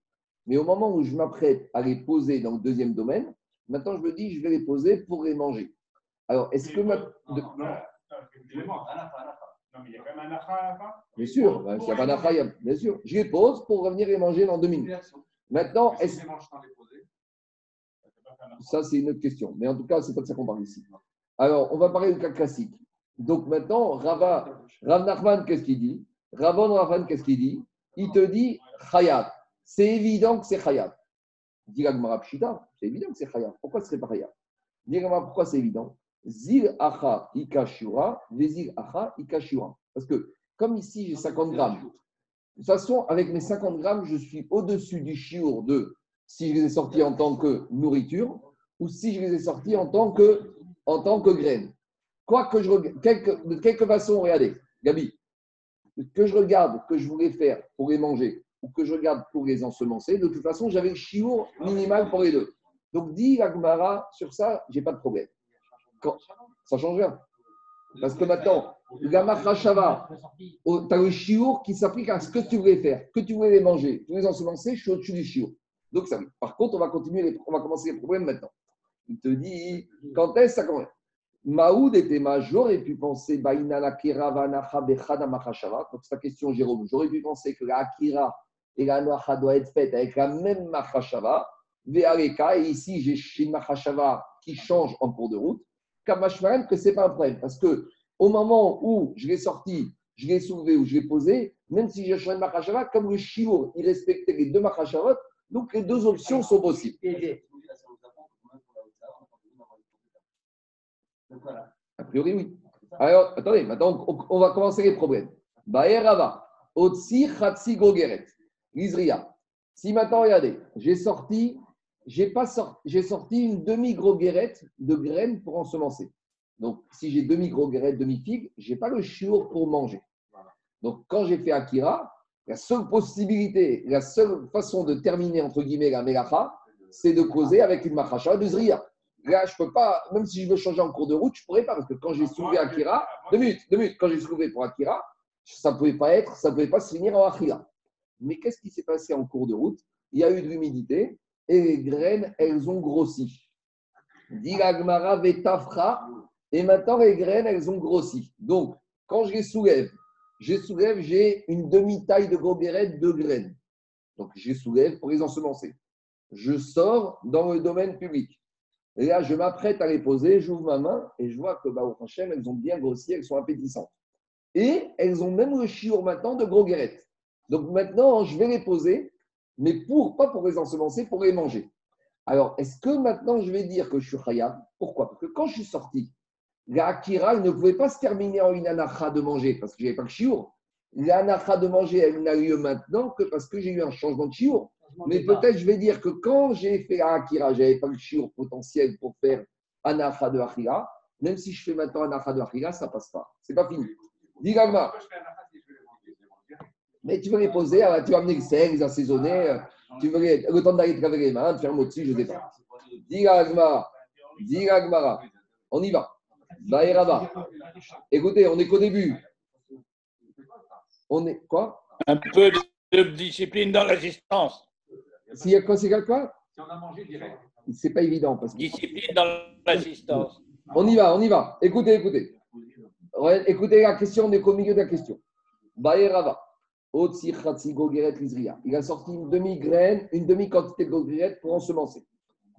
Mais au moment où je m'apprête à les poser dans le deuxième domaine, maintenant je me dis, je vais les poser pour les manger. Alors, est-ce que ma- Non, de- non, non. Non, mais il y a quand même un acha à la fin. Bien sûr, s'il n'y a pas d'achayam, bien sûr. Je les pose pour revenir les manger dans deux minutes. Maintenant, est-ce je les mange sans les poser, ça c'est une autre question. Mais en tout cas, c'est pas de ça qu'on parle ici. Alors, on va parler du cas classique. Donc maintenant, Rava, Rav Nachman, qu'est-ce qu'il dit? Ravon Ravan, qu'est-ce qu'il dit? Il te dit Chayat. C'est évident que c'est Chayat. Dit c'est évident que c'est Chayat. Pourquoi ce serait pas Chayat? Dit pourquoi c'est évident? Zil Acha Ikashura, Vezil Acha Ikashura. Parce que, comme ici, j'ai 50 grammes. De toute façon, avec mes 50 grammes, je suis au-dessus du chiour de si je les ai sortis en tant que nourriture ou si je les ai sortis en tant que, en tant que graines. Quoi que je quelque- de quelque façon, regardez, Gabi, que je regarde, que je voulais faire pour les manger ou que je regarde pour les ensemencer, de toute façon, j'avais le chiour minimal pour les deux. Donc, dit Agmara, sur ça, j'ai pas de problème. Quand- ça change rien. Parce que maintenant, la Machashava, tu as le chiour qui s'applique à ce que tu voulais faire, que tu voulais les manger, tu voulais les ensemencer, je suis au-dessus du chiour. Donc, ça, par contre, on va continuer, les- on va commencer les problèmes maintenant. Il te dit, quand est-ce que ça commence? Maoud était ma, j'aurais pu penser. Donc, c'est ta question, Jérôme. J'aurais pu penser que la Akira et la Noacha doivent être faites avec la même machashava. Et ici, j'ai j'ai une machashava qui change en cours de route. Kamashmaran, que ce n'est pas un problème. Parce que au moment où je l'ai sorti, je l'ai soulevé ou je l'ai posé, même si j'ai changé de machashava, comme le shiur, il respectait les deux machashavot, donc les deux options sont possibles. A priori, oui. Alors, attendez, maintenant, on, va commencer les problèmes. Baerava, Otsi, Khatsi, Gogeret, Lizria. Si maintenant, regardez, j'ai sorti, j'ai pas sorti, j'ai sorti une demi-gros guérette de graines pour ensemencer. Donc, si j'ai demi-gros guérette, demi-figue, j'ai pas le chiour pour manger. Donc, quand j'ai fait Akira, la seule possibilité, la seule façon de terminer, entre guillemets, la Melacha, c'est de causer avec une machacha de Zria. Là, je peux pas, même si je veux changer en cours de route, je pourrais pas, parce que quand j'ai soulevé Akira, deux minutes, deux minutes, quand j'ai soulevé pour Akira, ça ne pouvait pas être, ça ne pouvait pas se finir en Akira. Mais qu'est-ce qui s'est passé en cours de route? Il y a eu de l'humidité et les graines, elles ont grossi. Dit la Gemara vetafra, et maintenant les graines, elles ont grossi. Donc, quand je les soulève, je soulève, j'ai une demi-taille de gobérette de graines. Donc, je soulève pour les ensemencer. Je sors dans le domaine public. Et là, je m'apprête à les poser, j'ouvre ma main et je vois que, bah, au Hachem, elles ont bien grossi, elles sont appétissantes. Et elles ont même le chiour maintenant de gros guérettes. Donc maintenant, je vais les poser, mais pas pour les ensemencer, pour les manger. Alors, est-ce que maintenant je vais dire que je suis Khayab? Pourquoi? Parce que quand je suis sorti, la Akira, il ne pouvait pas se terminer en une anacha de manger parce que je n'avais pas le chiour. L'anacha de manger, elle n'a lieu maintenant que parce que j'ai eu un changement de chiour. Mais peut-être je vais dire que quand j'ai fait la Akira, je n'avais pas le chiour potentiel pour faire anacha de Akira. Même si je fais maintenant anacha de Akira, ça ne passe pas. C'est pas fini. Dis un. Mais tu veux les poser, alors tu vas amener le sel, les assaisonner, euh, tu veux les- le temps d'aller te laver les mains, de faire au-dessus, je ne sais pas. Dis dis. On y va. Baïraba. Écoutez, on est qu'au début. On est quoi? Un peu de discipline dans l'assistance. S'il y a quoi, c'est quoi Si on a mangé direct. C'est pas évident. Parce que... Discipline dans l'assistance. On y va, on y va. Écoutez, écoutez. Ouais, écoutez la question, on est qu'au milieu de la question. Lizria. Il a sorti une demi-graine, une demi-quantité de gogeret pour ensemencer.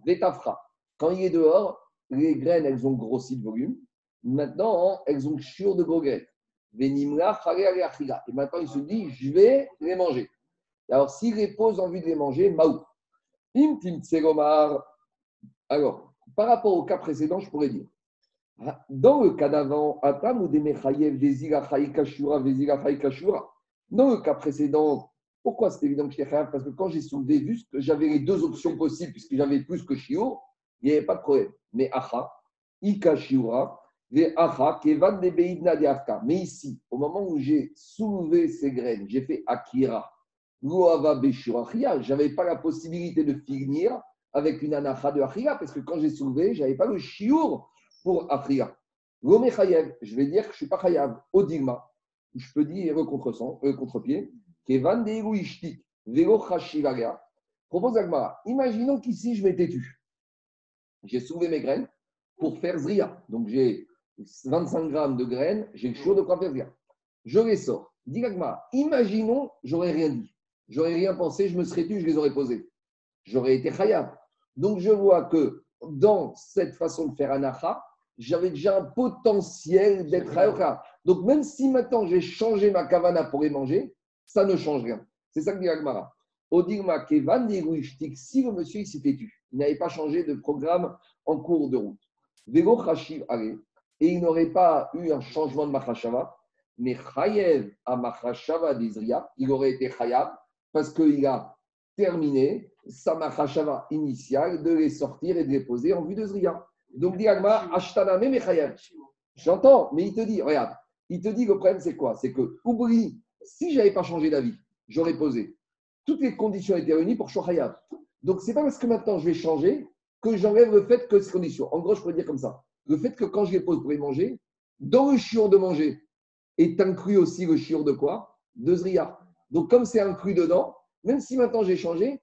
Vétafra. Quand il est dehors, les graines, elles ont grossi de volume. Maintenant, elles ont chiur de gogret. Venimla. Et maintenant, il se dit, je vais les manger. Alors, s'il les pose en vue de les manger, Maou. Im Tim Tsegomar. Alors, par rapport au cas précédent, je pourrais dire, dans le cas d'avant, Atam ou des Mechayev, des Ilachai Kashura, Kashura, dans le cas précédent, pourquoi c'est évident que chayav Parce que quand j'ai soulevé, vu que j'avais les deux options possibles, puisque j'avais plus que Shiur, il n'y avait pas de problème. Mais Acha, Ika Shiura, Mais ici, au moment où j'ai soulevé ces graines, j'ai fait Akira, je n'avais pas la possibilité de finir avec une anacha de Achia, parce que quand j'ai soulevé, je n'avais pas le Shiur pour Achia. Je vais dire que je ne suis pas Chayav, Odigma, je peux dire contre-sens, le contre-pied, Kevan propose Agmara. Imaginons qu'ici, je m'étais tu. J'ai soulevé mes graines pour faire Zria. Donc j'ai 25 grammes de graines, j'ai le chaud de quoi faire. Je les sors. Agmara, imaginons, j'aurais rien dit. J'aurais rien pensé, je me serais tu, je les aurais posés. J'aurais été Chayav. Donc je vois que dans cette façon de faire anacha, j'avais déjà un potentiel d'être Chayav. Donc même si maintenant j'ai changé ma kavana pour les manger, ça ne change rien. C'est ça que dit Agmara. Odigma Kevan si le monsieur il s'était tu, il n'avait pas changé de programme en cours de route. Vego Ale, et il n'aurait pas eu un changement de Machashava, mais Chayev à Machashava d'Isria, il aurait été Chayav parce qu'il a terminé sa Machashava initiale de les sortir et de les poser en vue de Zria. Donc, dit Agma, Ashtaname Mechayev. J'entends, mais il te dit, regarde, il te dit le problème c'est quoi? C'est que, oublie, si je n'avais pas changé d'avis, j'aurais posé. Toutes les conditions étaient réunies pour Shohayav. Donc, c'est pas parce que maintenant je vais changer que j'enlève le fait que ces conditions. En gros, je pourrais dire comme ça. Le fait que quand je les pose pour les manger, dans le chiot de manger, est inclus aussi le chiot de quoi? De Zria. Donc, comme c'est inclus dedans, même si maintenant j'ai changé,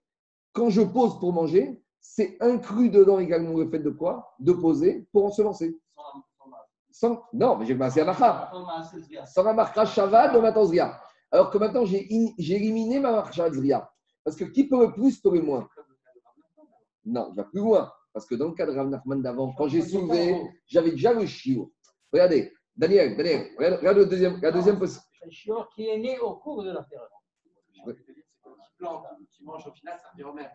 quand je pose pour manger, c'est inclus dedans également le fait de quoi? De poser pour ensemencer. Sans, non, mais j'ai commencé à marcha. Sans la marcha shava de maintenant zria. Alors que maintenant, j'ai in- j'ai éliminé ma marcha zria. Parce que qui peut le plus peut le moins? Non, il va plus loin. Parce que dans le cas de Rav Nachman d'avant, quand j'ai soulevé, j'avais déjà le chiot. Regardez, Daniel, Daniel, regarde, regarde le deuxième, la deuxième possibilité. C'est un chiot qui est né au cours de l'affaire. plante, tu manges au final, ça te remet.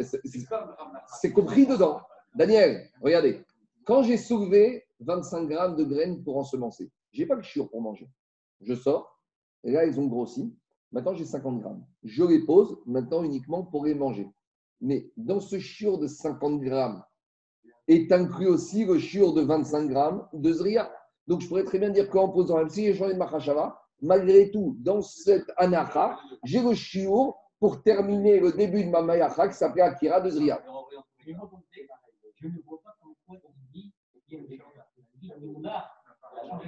C'est- compris dedans. Daniel, regardez. Quand j'ai soulevé 25 grammes de graines pour ensemencer, je n'ai pas le chiot pour manger. Je sors, et là, ils ont grossi. Maintenant, j'ai 50 grammes. Je les pose maintenant uniquement pour les manger. Mais dans ce chiot de 50 grammes est inclus aussi le chiot de 25 grammes de Zria. Donc, je pourrais très bien dire qu'en posant, même si j'ai changé de Machashava, malgré tout, dans cette anacha, j'ai le chiot pour terminer le début de ma Mayacha qui s'appelait Akira de Zria.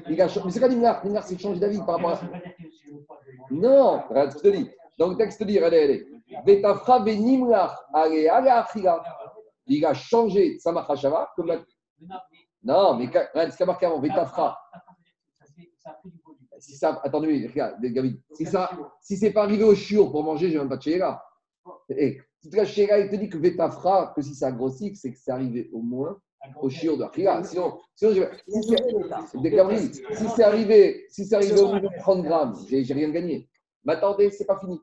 Mais c'est quoi Nimnar Nimnar, c'est changer d'avis par rapport à. Non, regarde ce que je te dis. Dans le texte, dit, regardez, regardez. Betafra allez, allez. Il a changé sa machashava. Comme la- non, mais regarde ce qu'il y a marqué avant? Betafra. ça, c'est- ça a pris du volume. Si ça, attendez, regarde, David. Si ça, si c'est pas arrivé au chiot pour manger, j'ai même pas de chéra. Et toute la chéra, il te dit que Betafra, que si ça grossit, c'est que c'est arrivé au moins au chiot de achila. Sinon, sinon je- si c'est-. Si arrivé, si c'est arrivé au niveau de 30 grammes, j'ai rien gagné. Mais attendez, c'est pas fini.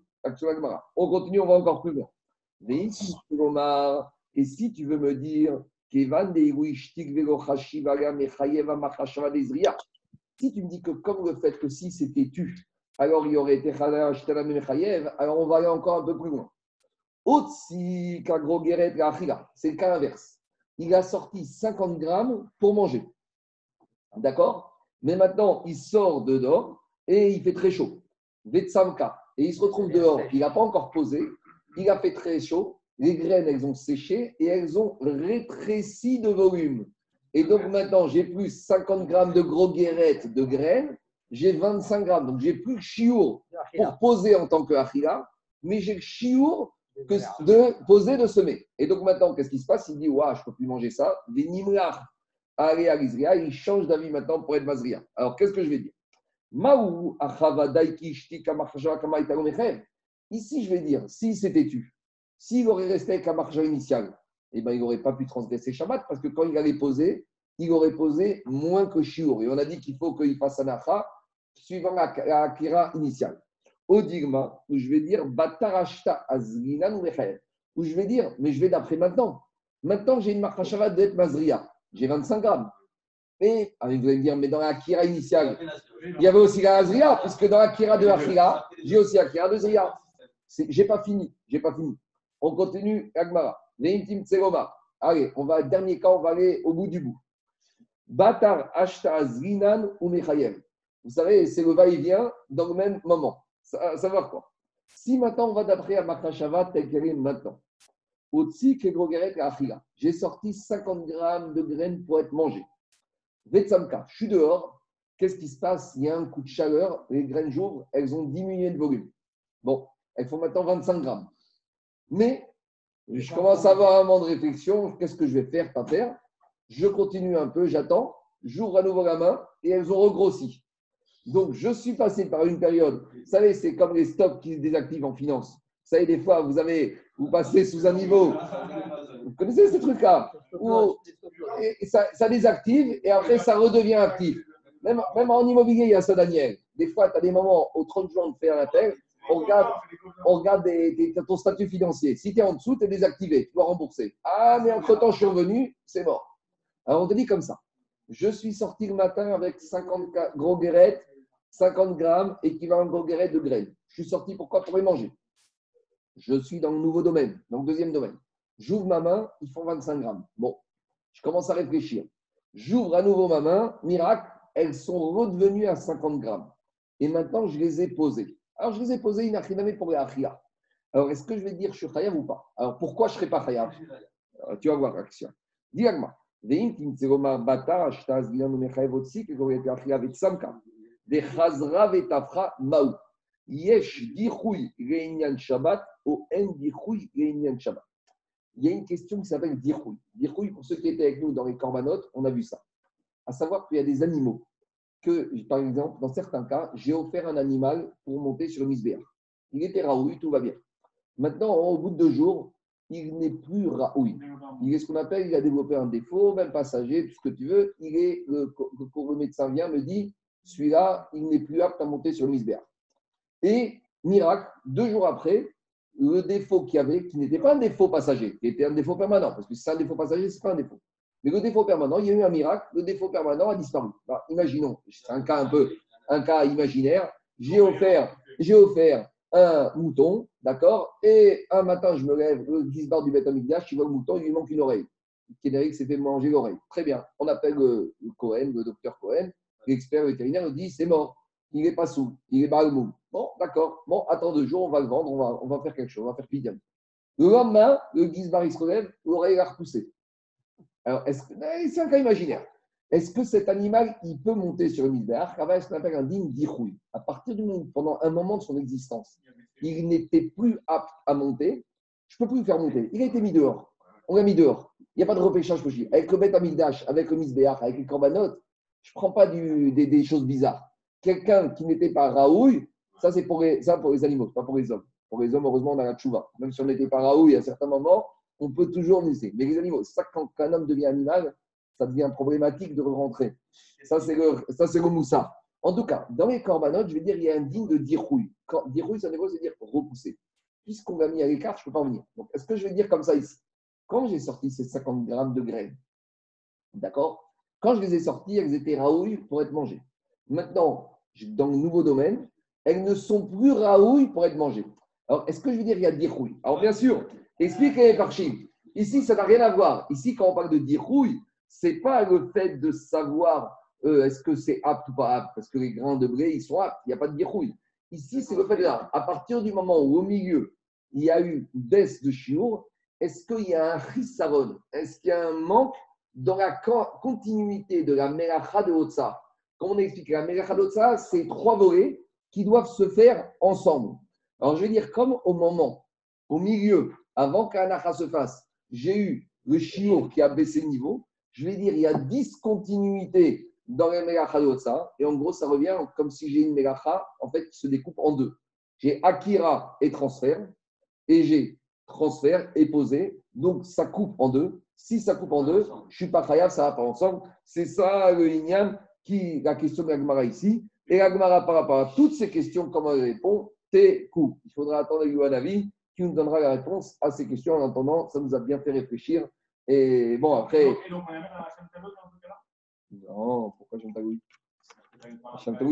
On continue, on va encore plus loin. Et si tu veux me dire, si tu me dis que comme le fait que si c'était tu, alors il y aurait été alors on va aller encore un peu plus loin. C'est le cas inverse. Il a sorti 50 grammes pour manger. D'accord? Mais maintenant, il sort dedans et il fait très chaud. Vetsamka. et il se retrouve dehors. Il n'a pas encore posé, il a fait très chaud, les graines, elles ont séché et elles ont rétréci de volume. Et donc maintenant, j'ai plus 50 grammes de gros guérettes de graines, j'ai 25 grammes. Donc j'ai plus le chiour pour poser en tant que achila, mais j'ai le chiour que de poser, de semer. Et donc maintenant, qu'est-ce qui se passe? Il dit Waouh, je ne peux plus manger ça. Des nimlach, allez à l'Isria, il change d'avis maintenant pour être Mazria. Alors qu'est-ce que je vais dire? Maou. Ici, je vais dire, si c'était tu, s'il aurait resté avec la marcha initiale, eh ben, il n'aurait pas pu transgresser Shabbat parce que quand il allait poser, il aurait posé moins que Shiur. Et on a dit qu'il faut qu'il fasse un acha suivant la, la akira initiale. Au digma, où je vais dire Batarashta azrinan où je vais dire, mais je vais d'après maintenant. Maintenant, j'ai une marcha Shabbat d'être Mazria. J'ai 25 grammes. Et ah, vous allez me dire, mais dans la akira initiale, il y avait aussi la Azria, puisque dans la akira de Akira, j'ai aussi la akira de Zria. J'ai pas fini, j'ai pas fini. On continue, Agmara. Neimtim Tseloma. Allez, on va, dernier cas, on va aller au bout du bout. Batar Ashta Zrinan ou. Vous savez, c'est le va-et-vient dans le même moment. Ça, va quoi? Si maintenant on va d'après à Makashava tel qu'elle est maintenant, au-dessus que Grogeret et Achila, j'ai sorti 50 grammes de graines pour être mangées. Vetsamka, je suis dehors. Qu'est-ce qui se passe? Il y a un coup de chaleur, les graines j'ouvre, elles ont diminué de volume. Bon, elles font maintenant 25 grammes. Mais je commence à avoir un moment de réflexion. Qu'est-ce que je vais faire, pas faire Je continue un peu, j'attends, j'ouvre à nouveau la main et elles ont regrossi. Donc, je suis passé par une période. Vous savez, c'est comme les stocks qui se désactivent en finance. Vous savez, des fois, vous avez, vous passez sous un niveau. Vous connaissez ce truc-là? Et- ça, ça désactive et après, ça redevient actif. Même, en immobilier, il y a ça, Daniel. Des fois, tu as des moments au 30 juin de faire un appel, on regarde, ton statut financier. Si tu es en dessous, tu es désactivé, tu dois rembourser. Ah, mais entre-temps, je suis revenu, c'est mort. Alors, on te dit comme ça. Je suis sorti le matin avec 50 ga- gros guérettes, 50 grammes, équivalent gros guérettes de graines. Je suis sorti pourquoi? Pour les manger. Je suis dans le nouveau domaine, dans le deuxième domaine. J'ouvre ma main, ils font 25 grammes. Bon, je commence à réfléchir. J'ouvre à nouveau ma main, miracle, elles sont redevenues à 50 grammes. Et maintenant, je les ai posées. Alors, je les ai posées inachiname pour les achia. Alors, est-ce que je vais dire je suis chayav ou pas? Alors, pourquoi je ne serai pas chayav? Alors, Tu vas voir l'action. Dis-moi. Veim timtseromar bata ashtaz bilanu mechayev otsi que goyete achia vetsamka. De chazra vetafra maou. Yesh dichui reinian shabbat ou en dichui reinian shabbat. Il y a une question qui s'appelle dichui. Dichui, pour ceux qui étaient avec nous dans les corbanotes, on a vu ça. À savoir qu'il y a des animaux par exemple, dans certains cas, j'ai offert un animal pour monter sur le misbéach. Il était raoui, tout va bien. Maintenant, au bout de deux jours, il n'est plus raoui. Il est ce qu'on appelle, il a développé un défaut, même passager, tout ce que tu veux. Il est, le, le, le médecin vient, me dit, celui-là, il n'est plus apte à monter sur le misbéach. Et, miracle, deux jours après, le défaut qu'il y avait, qui n'était pas un défaut passager, qui était un défaut permanent, parce que si c'est un défaut passager, ce n'est pas un défaut. Mais le défaut permanent, il y a eu un miracle, le défaut permanent a disparu. Alors, imaginons, c'est un cas un peu, un cas imaginaire. J'ai offert, j'ai offert un mouton, d'accord Et un matin, je me lève, le disbar du Beth Amikdash, je vois le mouton, il lui manque une oreille. Kédéric s'est fait manger l'oreille. Très bien. On appelle le, le Cohen, le docteur Cohen, l'expert vétérinaire, il dit c'est mort. Il n'est pas sous, il est balmoum. Bon, d'accord. Bon, attends deux jours, on va le vendre, on va, on va faire quelque chose, on va faire pidam. Le lendemain, le Gizbar il se relève, l'oreille a repoussé. Alors, eh, c'est un cas imaginaire. Est-ce que cet animal, il peut monter sur le misbéach Rava, ce qu'on appelle un digne d'Irouille. À partir du moment, pendant un moment de son existence, il n'était plus apte à monter, je ne peux plus le faire monter. Il a été mis dehors. On l'a mis dehors. Il n'y a pas de repêchage possible. Avec le Amikdash, avec le misbéach, avec les corbanotes, je ne prends pas des choses bizarres. Quelqu'un qui n'était pas raouille, ça c'est pour les, ça pour les animaux, pas pour les hommes. Pour les hommes, heureusement, on a la tchouva. Même si on n'était pas raouille à certains moments, on peut toujours laisser. Mais les animaux, ça quand un homme devient animal, ça devient problématique de rentrer. Ça, c'est le, ça, le moussa. En tout cas, dans les corbanotes, je vais dire, il y a un digne de dirouille. Dirouille, ça veut dire repousser. Puisqu'on l'a mis à l'écart, je ne peux pas en venir. Est-ce que je vais dire comme ça ici? Quand j'ai sorti ces 50 grammes de graines, d'accord? Quand je les ai sorties, elles étaient raouilles pour être mangées. Maintenant, dans le nouveau domaine, elles ne sont plus raouilles pour être mangées. Alors, est-ce que je veux dire qu'il y a dirouille Alors, bien sûr, explique les parchim. Ici, ça n'a rien à voir. Ici, quand on parle de dirouille, c'est pas le fait de savoir euh, est-ce que c'est apte ou pas apte, parce que les grains de blé, ils sont aptes. Il n'y a pas de dirouille. Ici, c'est le fait de là. À partir du moment où au milieu, il y a eu baisse de chiour, est-ce qu'il y a un chisaron? Est-ce qu'il y a un manque dans la co- continuité de la melacha de Otsa? Comme on a expliqué, la melacha de Otsa, c'est trois volets qui doivent se faire ensemble. Alors, je vais dire, comme au moment, au milieu, avant qu'Anacha se fasse, j'ai eu le chiour qui a baissé de niveau, je vais dire, il y a discontinuité dans la melacha de Otsa. Et en gros, ça revient comme si j'ai une melacha, en fait, qui se découpe en deux. J'ai Akira et transfert, et j'ai transfert et posé. Donc, ça coupe en deux. Si ça coupe en deux, je suis pas khayab, ça va pas ensemble. C'est ça le Inyan, qui, la question de l'Agmara ici. Et l'Agmara, par rapport à toutes ces questions, comment elle répond T'es coup. Il faudra attendre Yohan Avi qui nous donnera la réponse à ces questions. En attendant, ça nous a bien fait réfléchir. Et bon, après. Et donc, on à dans ce cas-là? Non, pourquoi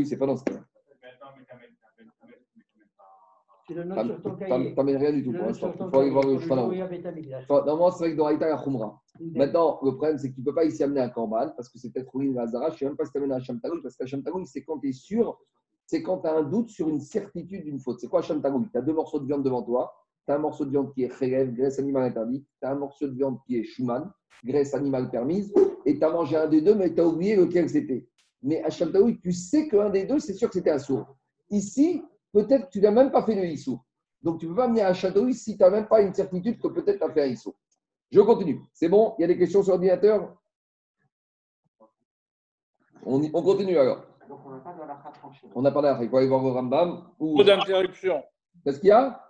c'est pas dans ce cas. Mais attends, mais t'amènes- t'amènes- t'amènes- mais t'amènes pas- Tu le notes sur ton T'am- cahier. T'amènes rien du tout pour l'instant. Il faut aller voir le à Amikdash. Normalement, c'est vrai que dans Haïta, il y a Khumra. Maintenant, le problème, c'est que tu ne peux pas ici amener un corban parce que c'est peut-être Rouline Lazara. Je ne sais même pas si tu amènes un Tagoui parce qu'Hacham Tagoui, c'est quand tu es sûr, c'est quand tu as un doute sur une certitude d'une faute. C'est quoi Tagoui Tu as deux morceaux de viande devant toi. Tu as un morceau de viande qui est Kherev, graisse animale interdite. Tu as un morceau de viande qui est Schumann, graisse animale permise. Et tu as mangé un des deux, mais tu as oublié lequel c'était. Mais Hacham Tagoui, tu sais qu'un des deux, c'est sûr que c'était un sourd. Ici, peut-être que tu n'as même pas fait le Issou. Donc, tu ne peux pas amener un château si tu n'as même pas une certitude que peut-être tu as fait un Issou. Je continue. C'est bon? Il y a des questions sur l'ordinateur on, y- on continue alors. Donc, on n'a pas de tranchée. On a parlé après. Il faut aller voir le Rambam. Ou... Trop d'interruptions. Qu'est-ce qu'il y a?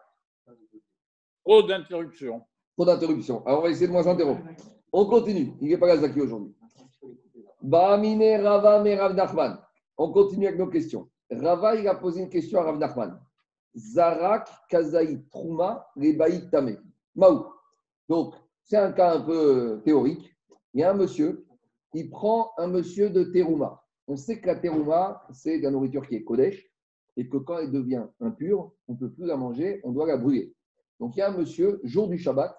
Trop d'interruptions. Trop d'interruptions. Alors, on va essayer de moins interrompre. On continue. Il n'est pas là, Zaki, aujourd'hui. Bamine Rava me Rav Nachman. On continue avec nos questions. Rava, il a posé une question à Rav Nachman. Zarak Kazaï Trouma Lebaï Tame. Maou. Donc, c'est un cas un peu théorique. Il y a un monsieur, il prend un monsieur de Terouma. On sait que la Terouma, c'est de la nourriture qui est Kodesh et que quand elle devient impure, on ne peut plus la manger, on doit la brûler. Donc, il y a un monsieur, jour du Shabbat,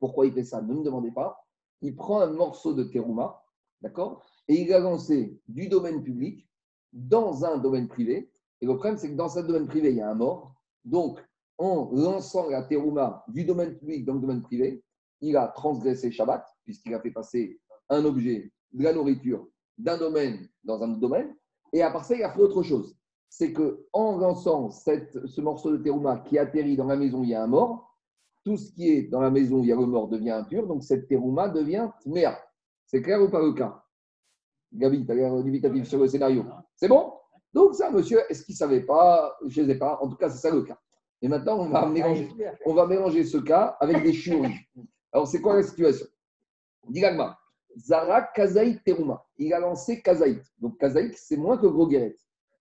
pourquoi il fait ça Ne me demandez pas. Il prend un morceau de Terouma, d'accord Et il l'a lancé du domaine public dans un domaine privé. Et le problème, c'est que dans ce domaine privé, il y a un mort. Donc, en lançant la terouma du domaine public dans le domaine privé, il a transgressé Shabbat, puisqu'il a fait passer un objet, de la nourriture, d'un domaine dans un autre domaine. Et à part ça, il a fait autre chose. C'est que en lançant cette- ce morceau de terouma qui atterrit dans la maison où il y a un mort, tout ce qui est dans la maison où il y a le mort devient impur, donc cette terouma devient tméa. C'est clair ou pas le cas Gabi, tu as l'air dubitatif sur le scénario. C'est bon? Donc ça, monsieur, est-ce qu'il ne savait pas? Je ne sais pas. En tout cas, c'est ça le cas. Et maintenant, on va mélanger, on va mélanger ce cas avec des chiouris. Alors, c'est quoi la situation? Digagma. Zara Kazaït Teruma. Il a lancé Kazaït. Donc, Kazaït, c'est moins que gros guéret.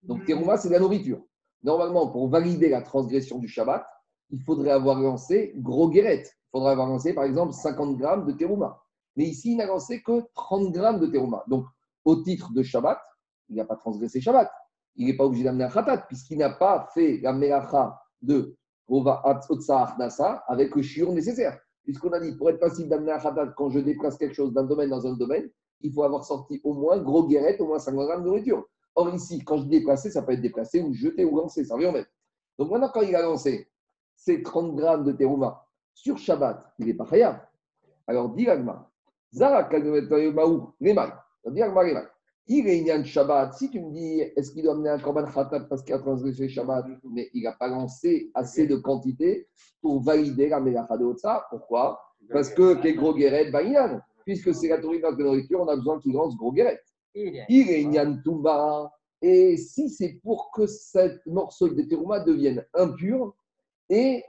Donc, Teruma, c'est de la nourriture. Normalement, pour valider la transgression du Shabbat, il faudrait avoir lancé gros guéret. Il faudrait avoir lancé, par exemple, 50 grammes de Teruma. Mais ici, il n'a lancé que 30 grammes de Teruma. Donc, au titre de Shabbat, il n'a pas transgressé Shabbat. Il n'est pas obligé d'amener un khatat, puisqu'il n'a pas fait la melacha de Nasa avec le shiur nécessaire. Puisqu'on a dit, pour être possible d'amener un khatat quand je déplace quelque chose d'un domaine dans un domaine, il faut avoir sorti au moins gros guérette, au moins 50 grammes de nourriture. Or, ici, quand je dis déplacer, ça peut être déplacé ou jeté ou lancé, ça revient au même. Donc maintenant, quand il a lancé ces 30 grammes de terouma sur Shabbat, il n'est pas khayab. Alors, dit l'agma, Zara Kalmaou, les mailles. Dit l'agma. Il est Inyan Shabbat. Si tu me dis, est-ce qu'il doit amener un korban khatat parce qu'il a transgressé Shabbat, mais il n'a pas lancé assez de quantité pour valider la melacha de Otsa. Pourquoi? Parce que les gros guéret, Baïnan. Puisque c'est la tourine de nourriture, on a besoin qu'il lance gros guéret. Inyan Tumba. Et si c'est pour que ce morceau de terouma devienne impur, et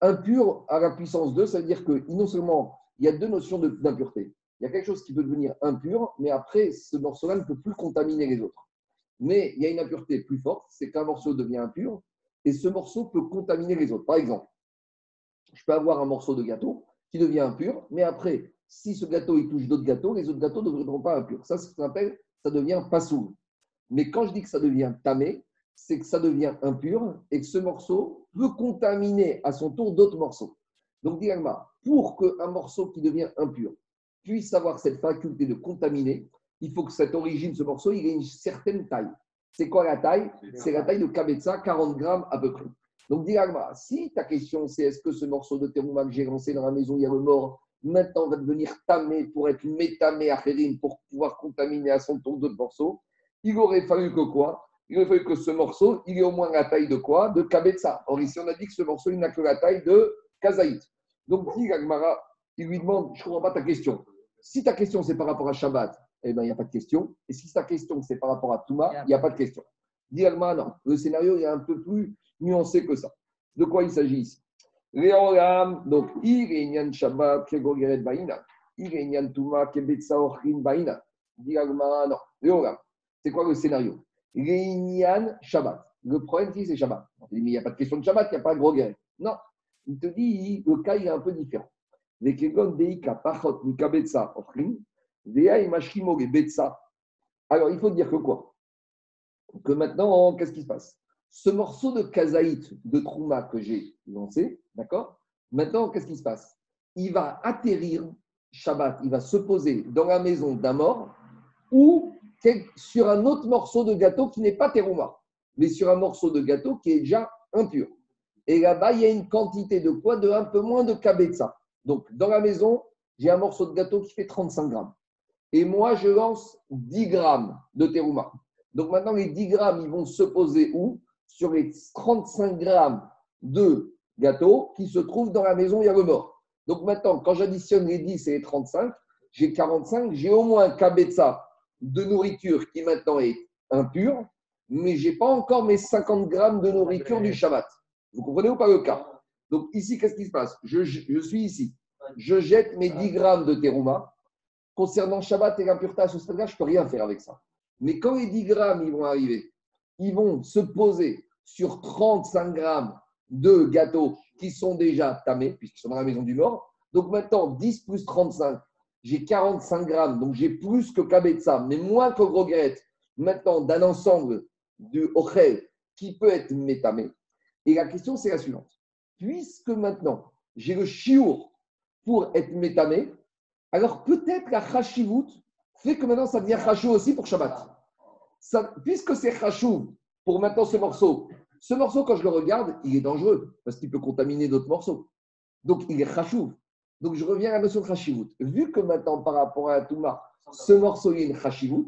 impur à la puissance 2, ça veut dire que non seulement il y a deux notions d'impureté. Il y a quelque chose qui peut devenir impur, mais après, ce morceau-là ne peut plus contaminer les autres. Mais il y a une impureté plus forte, c'est qu'un morceau devient impur, et ce morceau peut contaminer les autres. Par exemple, je peux avoir un morceau de gâteau qui devient impur, mais après, si ce gâteau il touche d'autres gâteaux, les autres gâteaux ne deviendront pas impurs. Ça, c'est ce qu'on appelle, ça devient pasoul. Mais quand je dis que ça devient tamé, c'est que ça devient impur et que ce morceau peut contaminer à son tour d'autres morceaux. Donc, Diagma, pour qu'un morceau qui devient impur puisse avoir cette faculté de contaminer, il faut que cette origine, ce morceau, il ait une certaine taille. C'est quoi la taille? C'est la taille de Kabetza, 40 grammes à peu près. Donc, Agmara, si ta question c'est est-ce que ce morceau de terouma que j'ai lancé dans la maison, il y a le mort, maintenant va devenir tamé pour être métamé à pour pouvoir contaminer à son tour d'autres morceaux, il aurait fallu que quoi? Il aurait fallu que ce morceau, il ait au moins la taille de quoi? De Kabetza. Or, ici, on a dit que ce morceau, il n'a que la taille de Kazaït. Donc, dit Agmara, il lui demande Je ne comprends pas ta question. Si ta question, c'est par rapport à Shabbat, eh bien, il n'y a pas de question. Et si ta question, c'est par rapport à Touma, il n'y a pas de question. Dit Agmara, non. Le scénario est un peu plus nuancé que ça. De quoi il s'agit ici? Donc, Irenyan Shabbat, Kegogeret Baïna. Irenyan Touma, Kebetsa Ochrin Baïna. Dit Agmara, non. Réolam. C'est quoi le scénario? Réinyan Shabbat. Le problème, c'est Shabbat. Il n'y a pas de question de Shabbat, il n'y a pas de gros guerre. Non. Il te dit, le cas il est un peu différent. Les gones Deika, Pachot, Mikabetsa, Ochrin, Vea et Mashkimo, Betsa. Alors, il faut dire que quoi? Que maintenant, qu'est-ce qui se passe? Ce morceau de Kazaït, de Trouma que j'ai lancé, d'accord? Maintenant, qu'est-ce qui se passe? Il va atterrir Shabbat, il va se poser dans la maison d'un mort ou sur un autre morceau de gâteau qui n'est pas terouma, mais sur un morceau de gâteau qui est déjà impur. Et là-bas, il y a une quantité de quoi De un peu moins de kabetza. Donc, dans la maison, j'ai un morceau de gâteau qui fait 35 grammes. Et moi, je lance 10 grammes de terouma. Donc maintenant, les 10 grammes, ils vont se poser où? Sur les 35 grammes de gâteau qui se trouvent dans la maison, il y a le mort. Donc maintenant, quand j'additionne les 10 et les 35, j'ai 45, j'ai au moins un kabetza de nourriture qui maintenant est impure, mais je n'ai pas encore mes 50 grammes de nourriture du Shabbat. Vous comprenez ou pas le cas? Donc ici, qu'est-ce qui se passe? Je, je, suis ici. Je jette mes 10 grammes de terouma. Concernant Shabbat et l'impureté à ce stade-là, je ne peux rien faire avec ça. Mais quand les 10 grammes ils vont arriver, ils vont se poser sur 35 grammes de gâteaux qui sont déjà tamés, puisqu'ils sont dans la maison du mort. Donc maintenant, 10 plus 35, j'ai 45 grammes, donc j'ai plus que Kabetza, mais moins que Grogret, maintenant d'un ensemble du Ochel qui peut être métamé. Et la question, c'est la suivante. Puisque maintenant, j'ai le chiour pour être métamé, alors peut-être la chashivut fait que maintenant ça devient chashou aussi pour Shabbat. Puisque c'est chashou pour maintenant ce morceau, ce morceau, quand je le regarde, il est dangereux parce qu'il peut contaminer d'autres morceaux. Donc il est chashou. Donc je reviens à la notion de. Vu que maintenant, par rapport à Touma, ce morceau il est une chashivut,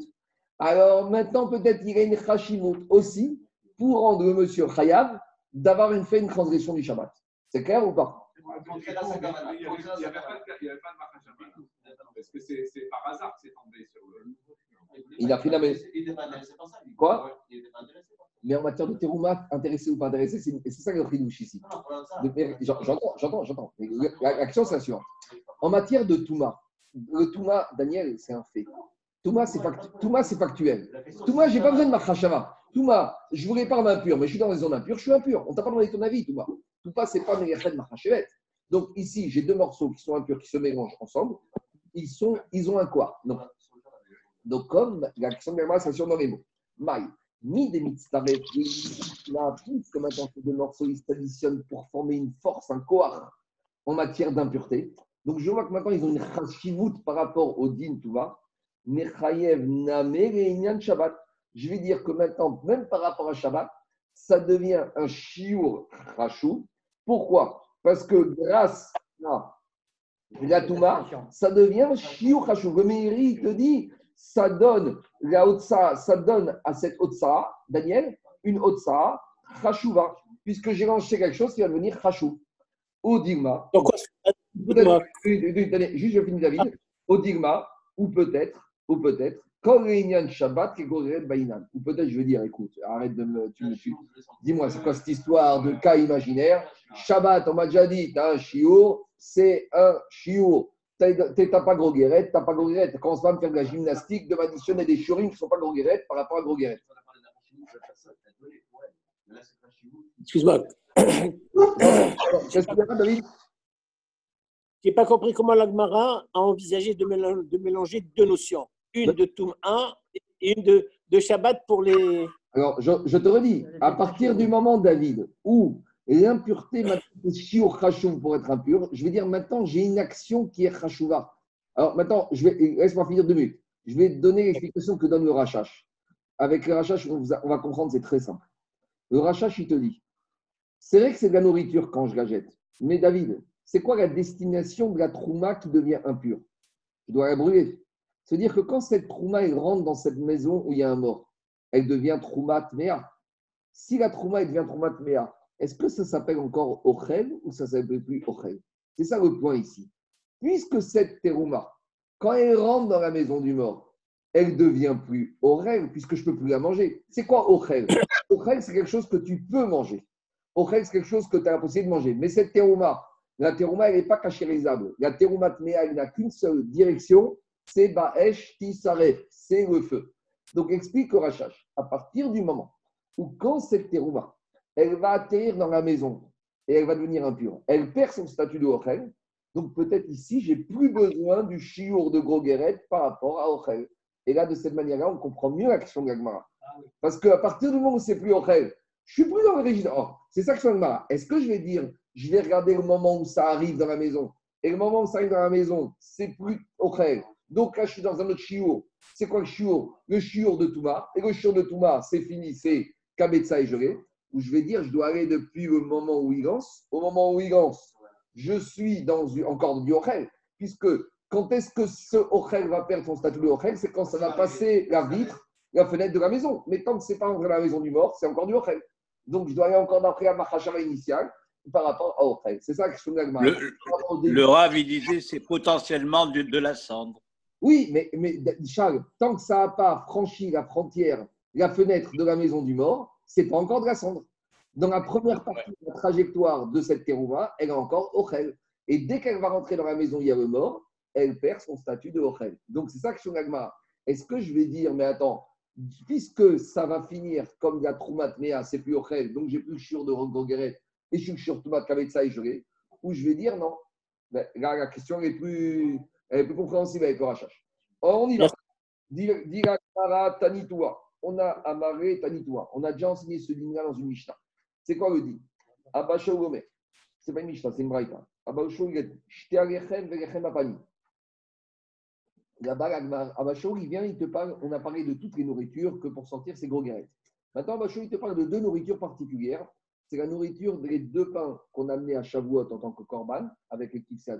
alors maintenant peut-être il y a une chashivut aussi pour rendre le monsieur chayav d'avoir fait une transgression du Shabbat. C'est clair ou pas? Il n'y avait pas de. Parce que c'est par hasard que c'est tombé sur le. Il a fait la même. Il n'était pas intéressé par ça. lui. Quoi Il n'était pas intéressé par ça. Mais en matière de terouma, intéressé ou pas intéressé, c'est ça le ridouche ici. Non, J'entends, j'entends, j'entends. La question, c'est la suivante. En matière de Touma, le Touma, Daniel, c'est un fait. Touma, c'est factu- factuel. Touma, c'est j'ai pas besoin de Machashava. Touma, je voulais pas impur, mais je suis dans les zones impures, je suis impur. On t'a pas demandé ton avis, Touma. Touma, c'est pas Megachet Machachevet. Donc ici, j'ai deux morceaux qui sont impurs, qui se mélangent ensemble. Ils, sont, ils ont un quoi? Donc, donc comme la question de sur dans les mots. Maï, ni des mitzvahs, là, puisque maintenant ces deux morceaux, ils s'additionnent pour former une force, un koar en matière d'impureté. Donc je vois que maintenant, ils ont une chashivut par rapport au din, tu vois. Shabbat. Je vais dire que maintenant, même par rapport à Shabbat, ça devient un shiur rachou. Pourquoi? Parce que grâce à la Touma, ça devient shiur rachou. Le Meiri te dit, ça donne la Otsa, ça donne à cette Otsa, Daniel, une Otsa rachouva, puisque j'ai lancé quelque chose qui va devenir rachou. Au digma, Donc, quoi, Peut-être, attendez, juste je finis David, au digma, ou peut-être, ou peut-être, Réunion Shabbat, Baïnan. Ou peut-être, je veux dire, écoute, arrête de me. Tu me tu- Dis-moi, c'est quoi cette histoire de cas imaginaire? Shabbat, on m'a déjà dit, t'as un chiour, c'est un chiour. T'as pas gros guérette, t'as pas gros guérette. Commence pas à me faire de la gymnastique, de m'additionner des chiourines qui ne sont pas gros guérette par rapport à gros guérette. On je excuse-moi, Alors, Qu'est-ce qu'il y a, David? J'ai pas compris comment l'Agmara a envisagé de mélanger, de mélanger deux notions. Une de Toum 1 et une de, de Shabbat pour les. Alors, je, je te redis, à partir du moment, David, où l'impureté maintenant shiur chashuv pour être impur, je vais dire maintenant, j'ai une action qui est chashuva. Alors maintenant, je vais, laisse-moi finir deux minutes. Je vais donner l'explication que donne le rachash. avec le rachat, on va comprendre, c'est très simple. Le rachat, il te dit c'est vrai que c'est de la nourriture quand je la jette. Mais David, c'est quoi la destination de la trouma qui devient impure? Je dois la brûler. C'est-à-dire que quand cette trouma elle rentre dans cette maison où il y a un mort, elle devient trouma tmea. Si la trouma elle devient trouma tmea, est-ce que ça s'appelle encore ochel ou ça ne s'appelle plus ochel? C'est ça le point ici. Puisque cette terouma, quand elle rentre dans la maison du mort, elle devient plus ochel puisque je ne peux plus la manger. C'est quoi ochel? Ochel, c'est quelque chose que tu peux manger. Ochel, c'est quelque chose que tu as la possibilité de manger. Mais cette terouma, la terouma, elle n'est pas cachérisable. La terouma tmea, elle n'a qu'une seule direction, c'est Baesh Tisaref, c'est le feu. Donc explique Rachash, à partir du moment où quand cette terouma, elle va atterrir dans la maison et elle va devenir impure, elle perd son statut de Ochel, donc peut-être ici, j'ai plus besoin du chiour de Grogueret par rapport à Ochel. Et là, de cette manière-là, on comprend mieux l'action de l'Agmara. Parce qu'à partir du moment où c'est plus Ochel, je suis plus dans le régime. Oh, c'est ça que je Agmara. Est-ce que je vais dire, je vais regarder le moment où ça arrive dans la maison? Et le moment où ça arrive dans la maison, c'est plus Ochel. Donc là, je suis dans un autre chiour. C'est quoi le chiour? Le chiour de Touma. Et le chiour de Touma, c'est fini, c'est Kabetza et gelé. Où je vais dire, je dois aller depuis le moment où il lance au moment où il lance. Je suis dans encore du Ochel. Puisque quand est-ce que ce Ochel va perdre son statut de Ochel? C'est quand ça va passer la vitre, la fenêtre de la maison. Mais tant que c'est pas entré dans la maison du mort, c'est encore du Ochel. Donc je dois aller encore d'après la Machashara initiale par rapport à Ochel. C'est ça que je suis Le, le Rav, il disait c'est potentiellement de, de la cendre. Oui, mais, mais Charles, tant que ça n'a pas franchi la frontière, la fenêtre de la maison du mort, c'est pas encore de la cendre. Dans la première partie de la trajectoire de cette terouma, elle est encore Ochel. Et dès qu'elle va rentrer dans la maison il y a le mort, elle perd son statut de Ochel. Donc c'est ça que je suis Agmara. Est-ce que je vais dire, mais attends, puisque ça va finir comme la Troumat Mea, c'est plus Ochel, donc j'ai plus le chur de Rogogeret et je suis le chur Toumat Kavetsa et gelé, ou je vais dire non. Ben, là, la question est plus, elle est plus compréhensible avec le Rachash. On y va. Dira Kara Tanitoua. On a amarré Tanitoua. On a déjà enseigné ce ligne-là dans une Mishnah. C'est quoi le dit? Abasha Omer. C'est pas une Mishnah, c'est une Braïta. Abasha il dit Shte alechem velechem apani. Là-bas, Abasha, il vient, il te parle, on a parlé de toutes les nourritures que pour sortir, c'est gros guérettes. Maintenant, Abasha, il te parle de deux nourritures particulières. C'est la nourriture des deux pains qu'on a amenés à Shavuot en tant que korban, avec les kifsé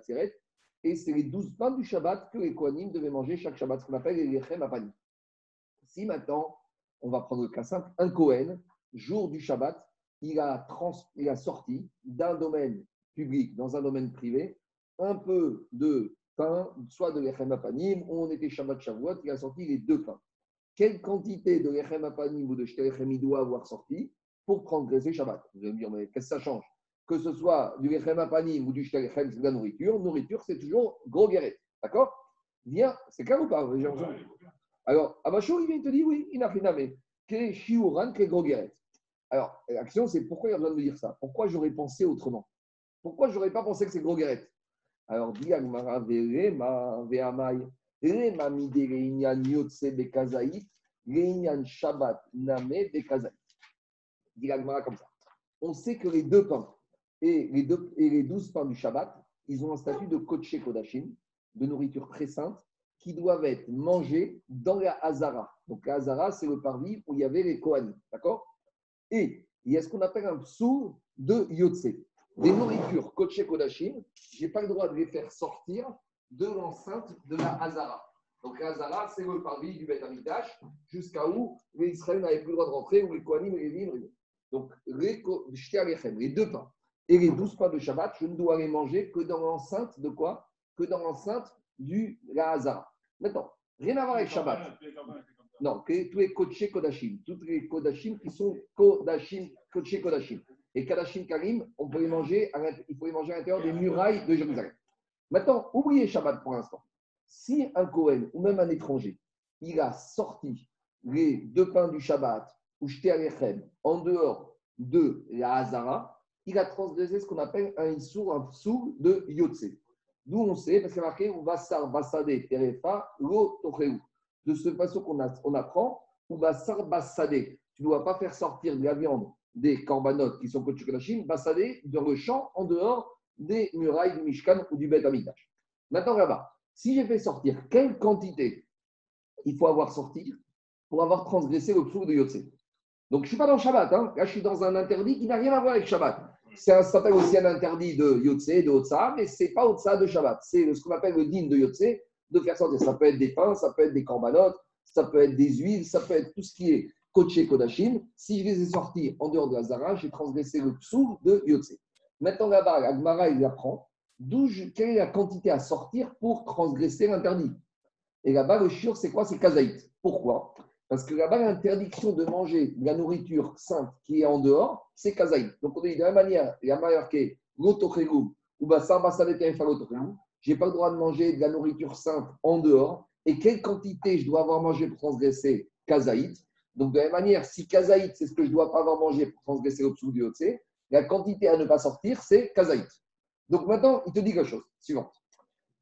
et c'est les douze pains du Shabbat que les Kohanim devaient manger chaque Shabbat, ce qu'on appelle les lechem apani. Si maintenant, on va prendre le cas simple, un Kohen, jour du Shabbat, il a, trans, il a sorti d'un domaine public dans un domaine privé un peu de pain, soit de lechem apanim, on était Shabbat Shavuot, il a sorti les deux pains. Quelle quantité de lechem apanim ou de shtelechem il doit avoir sorti pour transgresser Shabbat? Vous allez me dire, mais qu'est-ce que ça change? Que ce soit du lechem apanim ou du shtelechem, c'est de la nourriture. Nourriture, c'est toujours gros guéret. D'accord? Viens, c'est clair ou pas. Alors, Abachou, il vient te dit oui, à Que shiuran, que gros guéret. Alors, la question, c'est pourquoi il a besoin de me dire ça? Pourquoi j'aurais pensé autrement? Pourquoi j'aurais pas pensé que c'est gros guéret Alors, Shabbat comme ça. On sait que les deux pains et les, deux, et les douze pains du Shabbat, ils ont un statut de Kodesh Kodashim, de nourriture très sainte, qui doivent être mangés dans la Hazara. Donc la Hazara, c'est le parvis où il y avait les Kohanim. D'accord? Et il y a ce qu'on appelle un psou de Yotse. Des nourritures Kodesh Kodashim, je n'ai pas le droit de les faire sortir de l'enceinte de la Hazara. Donc la Hazara, c'est le parvis du Beth Amidash, jusqu'à où les Israéliens n'avaient plus le droit de rentrer, où les Kohanim et les livres. Donc les, les deux pains et les douze pains de Shabbat, je ne dois les manger que dans l'enceinte de quoi? Que dans l'enceinte du la Hazara. Maintenant, rien à voir avec Shabbat. Non, tous les Kodesh Kodashim, tous les Kodashim qui sont Kodashim, Kodesh Kodashim. Et Kadashim Karim, on peut les manger, à il faut les manger à l'intérieur des murailles de Jérusalem. Maintenant, oubliez Shabbat pour l'instant? Si un Kohen ou même un étranger, il a sorti les deux pains du Shabbat ou jeté Alechem en dehors de la Hazara, il a transgressé ce qu'on appelle un Issour, un de Yotse. D'où on sait, parce y a marqué ou Bassar Bassade Terefa Lo. De ce façon qu'on on apprend, ou Bassar Bassade. Tu ne dois pas faire sortir de la viande des corbanotes qui sont Kodesh Kodashim, Bassade dans le champ en dehors des murailles du Mishkan ou du Beth Amikdash. Maintenant là-bas, si j'ai fait sortir quelle quantité il faut avoir sorti, pour avoir transgressé le psouk de Yotse. Donc, je ne suis pas dans Shabbat. hein. Là, je suis dans un interdit qui n'a rien à voir avec Shabbat. C'est Ça s'appelle aussi un interdit de Yotse, de Otsa, mais ce n'est pas Otsa de Shabbat. C'est ce qu'on appelle le din de Yotse, de faire sortir. Ça peut être des pains, ça peut être des corbanotes, ça peut être des huiles, ça peut être tout ce qui est Koché Kodashim. Si je les ai sortis en dehors de la Zara, j'ai transgressé le psouk de Yotse. Maintenant, là-bas, Agmara, il apprend quelle est la quantité à sortir pour transgresser l'interdit. Et là-bas, le shiur, c'est quoi? C'est kazaït. Pourquoi? Parce que là-bas, l'interdiction de manger de la nourriture sainte qui est en dehors, c'est kazaït. Donc, on dit de la même manière, il y a marqué l'otochegum ou basar basadet falotochegum. Je n'ai pas le droit de manger de la nourriture sainte en dehors. Et quelle quantité je dois avoir mangé pour transgresser kazaït? Donc, de la même manière, si kazaït, c'est ce que je dois pas avoir mangé pour transgresser le psou du Hotse, la quantité à ne pas sortir, c'est kazaït. Donc maintenant, il te dit quelque chose. Suivante.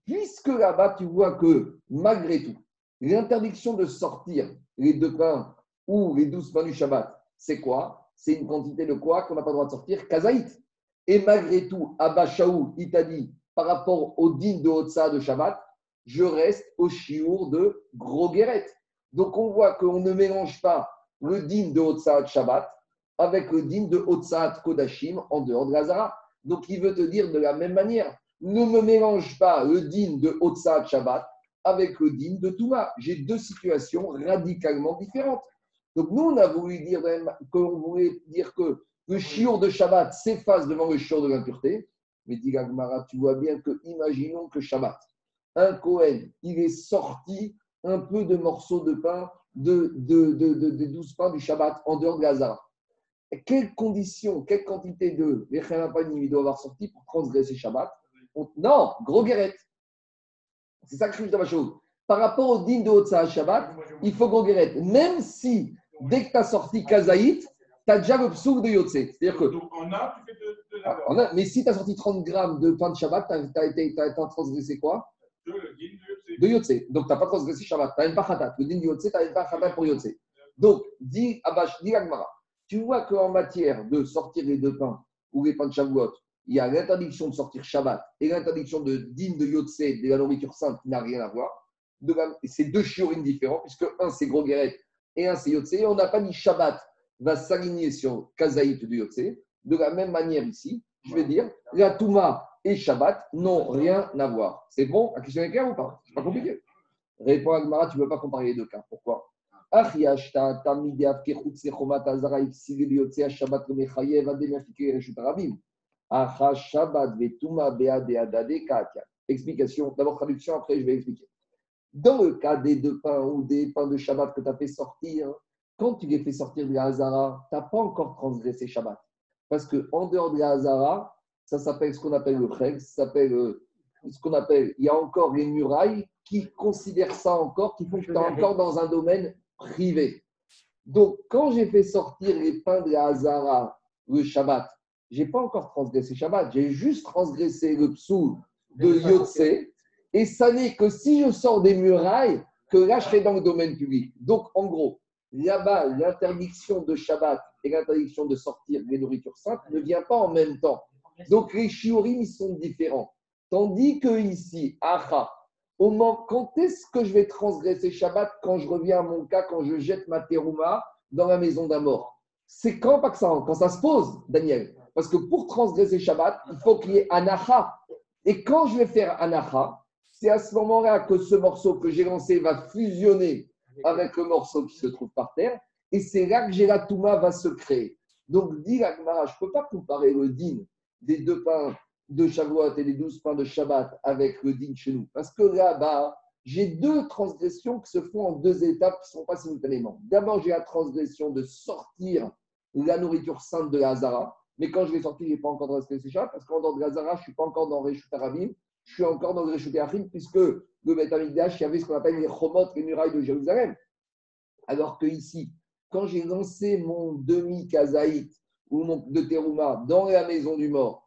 Puisque là-bas, tu vois que malgré tout, l'interdiction de sortir les deux pains ou les douze pains du Shabbat, c'est quoi? C'est une quantité de quoi qu'on n'a pas le droit de sortir? Kazaït. Et malgré tout, Abba Shaou, il t'a dit, par rapport au din de Hotsa de Shabbat, je reste au chiour de Gros Guéret. Donc on voit qu'on ne mélange pas le din de Hotsa de Shabbat avec le din de Hotsa Kodashim en dehors de Lazara. Donc il veut te dire de la même manière, ne me mélange pas le din de Hotsa Shabbat avec le din de Touma. J'ai deux situations radicalement différentes. Donc nous, on a voulu dire qu'on voulait dire que le chiour de Shabbat s'efface devant le chiour de l'impureté. Mais dit Gagmara, tu vois bien que, imaginons que Shabbat, un Kohen, il est sorti un peu de morceaux de pain de, de, de, de, de 12 pains du Shabbat en dehors de Lazare. Quelles conditions, quelle quantité de Vechampanim il doit avoir sorti pour transgresser Shabbat? On- Non, gros guérette. C'est ça que je dis dans ma chose. Par rapport au din de Hotsa Shabbat, il faut gros guérette. Même si, dès que tu as sorti Kazaït, tu as déjà le psouk de Yotse. C'est-à-dire que Donc, en a, tu fais de, de ah, la on a- mais si tu as sorti 30 grammes de pain de Shabbat, tu as, été t'as été transgressé quoi de de Yotse. Donc, tu n'as pas transgressé Shabbat. Tu n'as même pas Khatat. Le din de Yotse, tu n'as même pas Khatat pour Yotse. Donc, dit Abash, dit Agmara, tu vois qu'en matière de sortir les deux pains ou les pains de Shavuot, il y a l'interdiction de sortir Shabbat et l'interdiction de din de Yotse, de la nourriture sainte qui n'a rien à voir. De C'est deux shiurines différents, puisque un c'est Gros Guéret et un c'est Yotse. Et on n'a pas dit Shabbat va s'aligner sur Kazaït de Yotse. De la même manière ici, je vais dire, la Touma et Shabbat n'ont rien à voir. C'est bon? La question est claire ou pas? C'est pas compliqué. Répond Agmara, tu ne peux pas comparer les deux cas. Pourquoi? Shabbat, Explication. D'abord traduction, après je vais expliquer. Dans le cas des deux pains ou des pains de Shabbat que tu as fait sortir, quand tu les fais sortir de la Hazara, tu n'as pas encore transgressé Shabbat. Parce qu'en dehors de la Hazara, ça s'appelle ce qu'on appelle le Cheg, ça s'appelle euh, ce qu'on appelle, il y a encore les murailles qui considèrent ça encore, qui font que tu es encore dans un domaine privé. Donc, quand j'ai fait sortir les pains de la Hazara, le Shabbat, j'ai pas encore transgressé Shabbat, j'ai juste transgressé le psou de Yotse, et ça n'est que si je sors des murailles que là, je serai dans le domaine public. Donc, en gros, là-bas, l'interdiction de Shabbat et l'interdiction de sortir les nourritures saintes ne vient pas en même temps. Donc, les shiurim, ils sont différents. Tandis que ici, Acha, au moment, quand est-ce que je vais transgresser Shabbat quand je reviens à mon cas, quand je jette ma terouma dans la maison d'un mort? C'est quand, pas que ça, quand ça se pose, Daniel? Parce que pour transgresser Shabbat, il faut qu'il y ait Anacha. Et quand je vais faire Anacha, c'est à ce moment-là que ce morceau que j'ai lancé va fusionner avec le morceau qui se trouve par terre. Et c'est là que j'ai la Touma va se créer. Donc, dit la Gemara, je ne peux pas comparer le din des deux pains de Shavuot et des douze pains de Shabbat avec le din chez nous. Parce que là-bas, j'ai deux transgressions qui se font en deux étapes qui ne sont pas simultanément. D'abord, j'ai la transgression de sortir la nourriture sainte de la Hazara. Mais quand je vais sortir, je n'ai pas encore transgressé Shabbat parce qu'en dehors de la Hazara, je ne suis pas encore dans Reshut Arabim, je suis encore dans Reshut Achim puisque le Beth Amikdash, il y avait ce qu'on appelle les Chomot, les murailles de Jérusalem. Alors que ici, quand j'ai lancé mon demi-kazaït ou mon de terouma dans la maison du mort,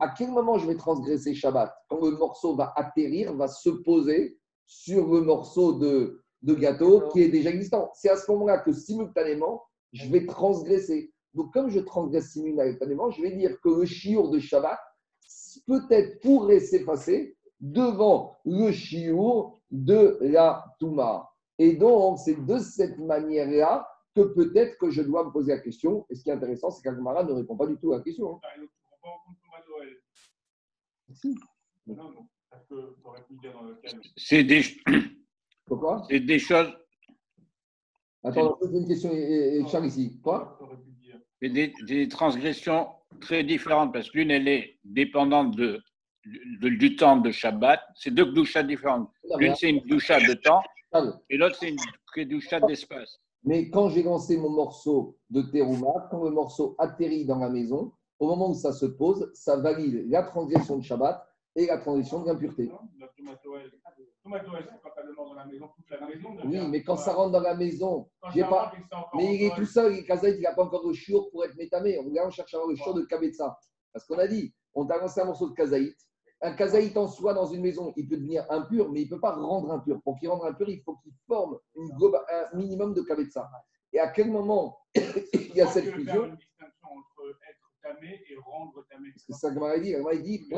à quel moment je vais transgresser Shabbat? Quand le morceau va atterrir, va se poser sur le morceau de, de gâteau qui est déjà existant. C'est à ce moment-là que simultanément, je vais transgresser. Donc, comme je transgresse simultanément, je vais dire que le chiour de Shabbat, peut-être pourrait s'effacer devant le chiour de la Touma. Et donc, c'est de cette manière-là que peut-être que je dois me poser la question. Et ce qui est intéressant, c'est qu'Agmara ne répond pas du tout à la question. hein. Si. C'est des, Pourquoi? c'est des choses, Attends, on pose une question, et, et Charles ici. Quoi? Des, transgressions très différentes parce que l'une, elle est dépendante du temps de Shabbat. C'est deux douchas différentes. L'une, c'est une doucha de temps et l'autre, c'est une doucha d'espace. Mais quand j'ai lancé mon morceau de terouma, quand le morceau atterrit dans la maison, au moment où ça se pose, ça valide la transgression de Shabbat et la transgression de l'impureté. Oui, mais quand ça rentre dans la maison, j'ai pas. Mais il est tout seul, il est Kazaït, il n'a pas encore le chiour pour être métamé. On, là, on cherche à avoir le chiour de Kabetza. Parce qu'on a dit, on t'a lancé un morceau de Kazaït. Un Kazaït en soi, dans une maison, il peut devenir impur, mais il ne peut pas rendre impur. Pour qu'il rende impur, il faut qu'il forme une un minimum de Kabetza. Et à quel moment il y a cette fusion une distinction entre être tamé et rendre tamé. Parce que c'est ça que Gamara dit. Dit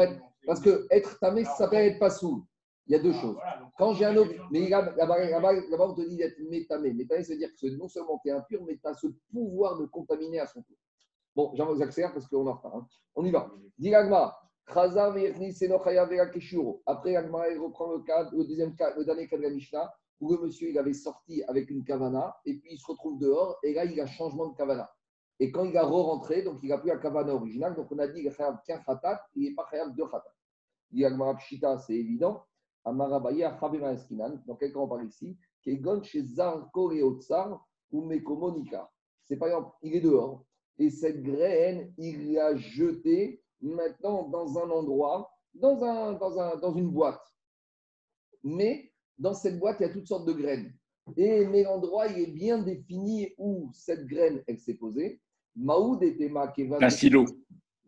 parce que être tamé, ça s'appelle être pas sourd. Il y a deux Ah, choses. voilà, donc, Quand j'ai un autre. Mais là-bas, on te dit d'être métamé. Métamé, ça veut dire que non seulement tu es impur, mais tu as ce pouvoir de contaminer à son tour. Bon, j'accélère parce qu'on en retard. hein. On y va. Dis l'agma. Après, Agma, il reprend le, cas, le deuxième cas, le dernier cas de la Mishnah, où le monsieur il avait sorti avec une kavana, et puis il se retrouve dehors, et là, il a changement de kavana. Et quand il a re-rentré, donc il n'a plus la kavana originale, donc on a dit qu'il a qu'un khatat, il n'est pas khayab deux khatat. Dit Agma Pshita, c'est évident. Amarabaya Chabema Eskinan, dans quel cas on parle ici Kegon chez Zarko et Otsar ou Mekomonika. C'est par exemple, il est dehors et cette graine, il l'a jetée maintenant dans un endroit, dans, un, dans, un, dans une boîte. Mais dans cette boîte, il y a toutes sortes de graines. Et mais l'endroit, il est bien défini où cette graine, elle s'est posée. Maoud et Tema Kevan. Un silo.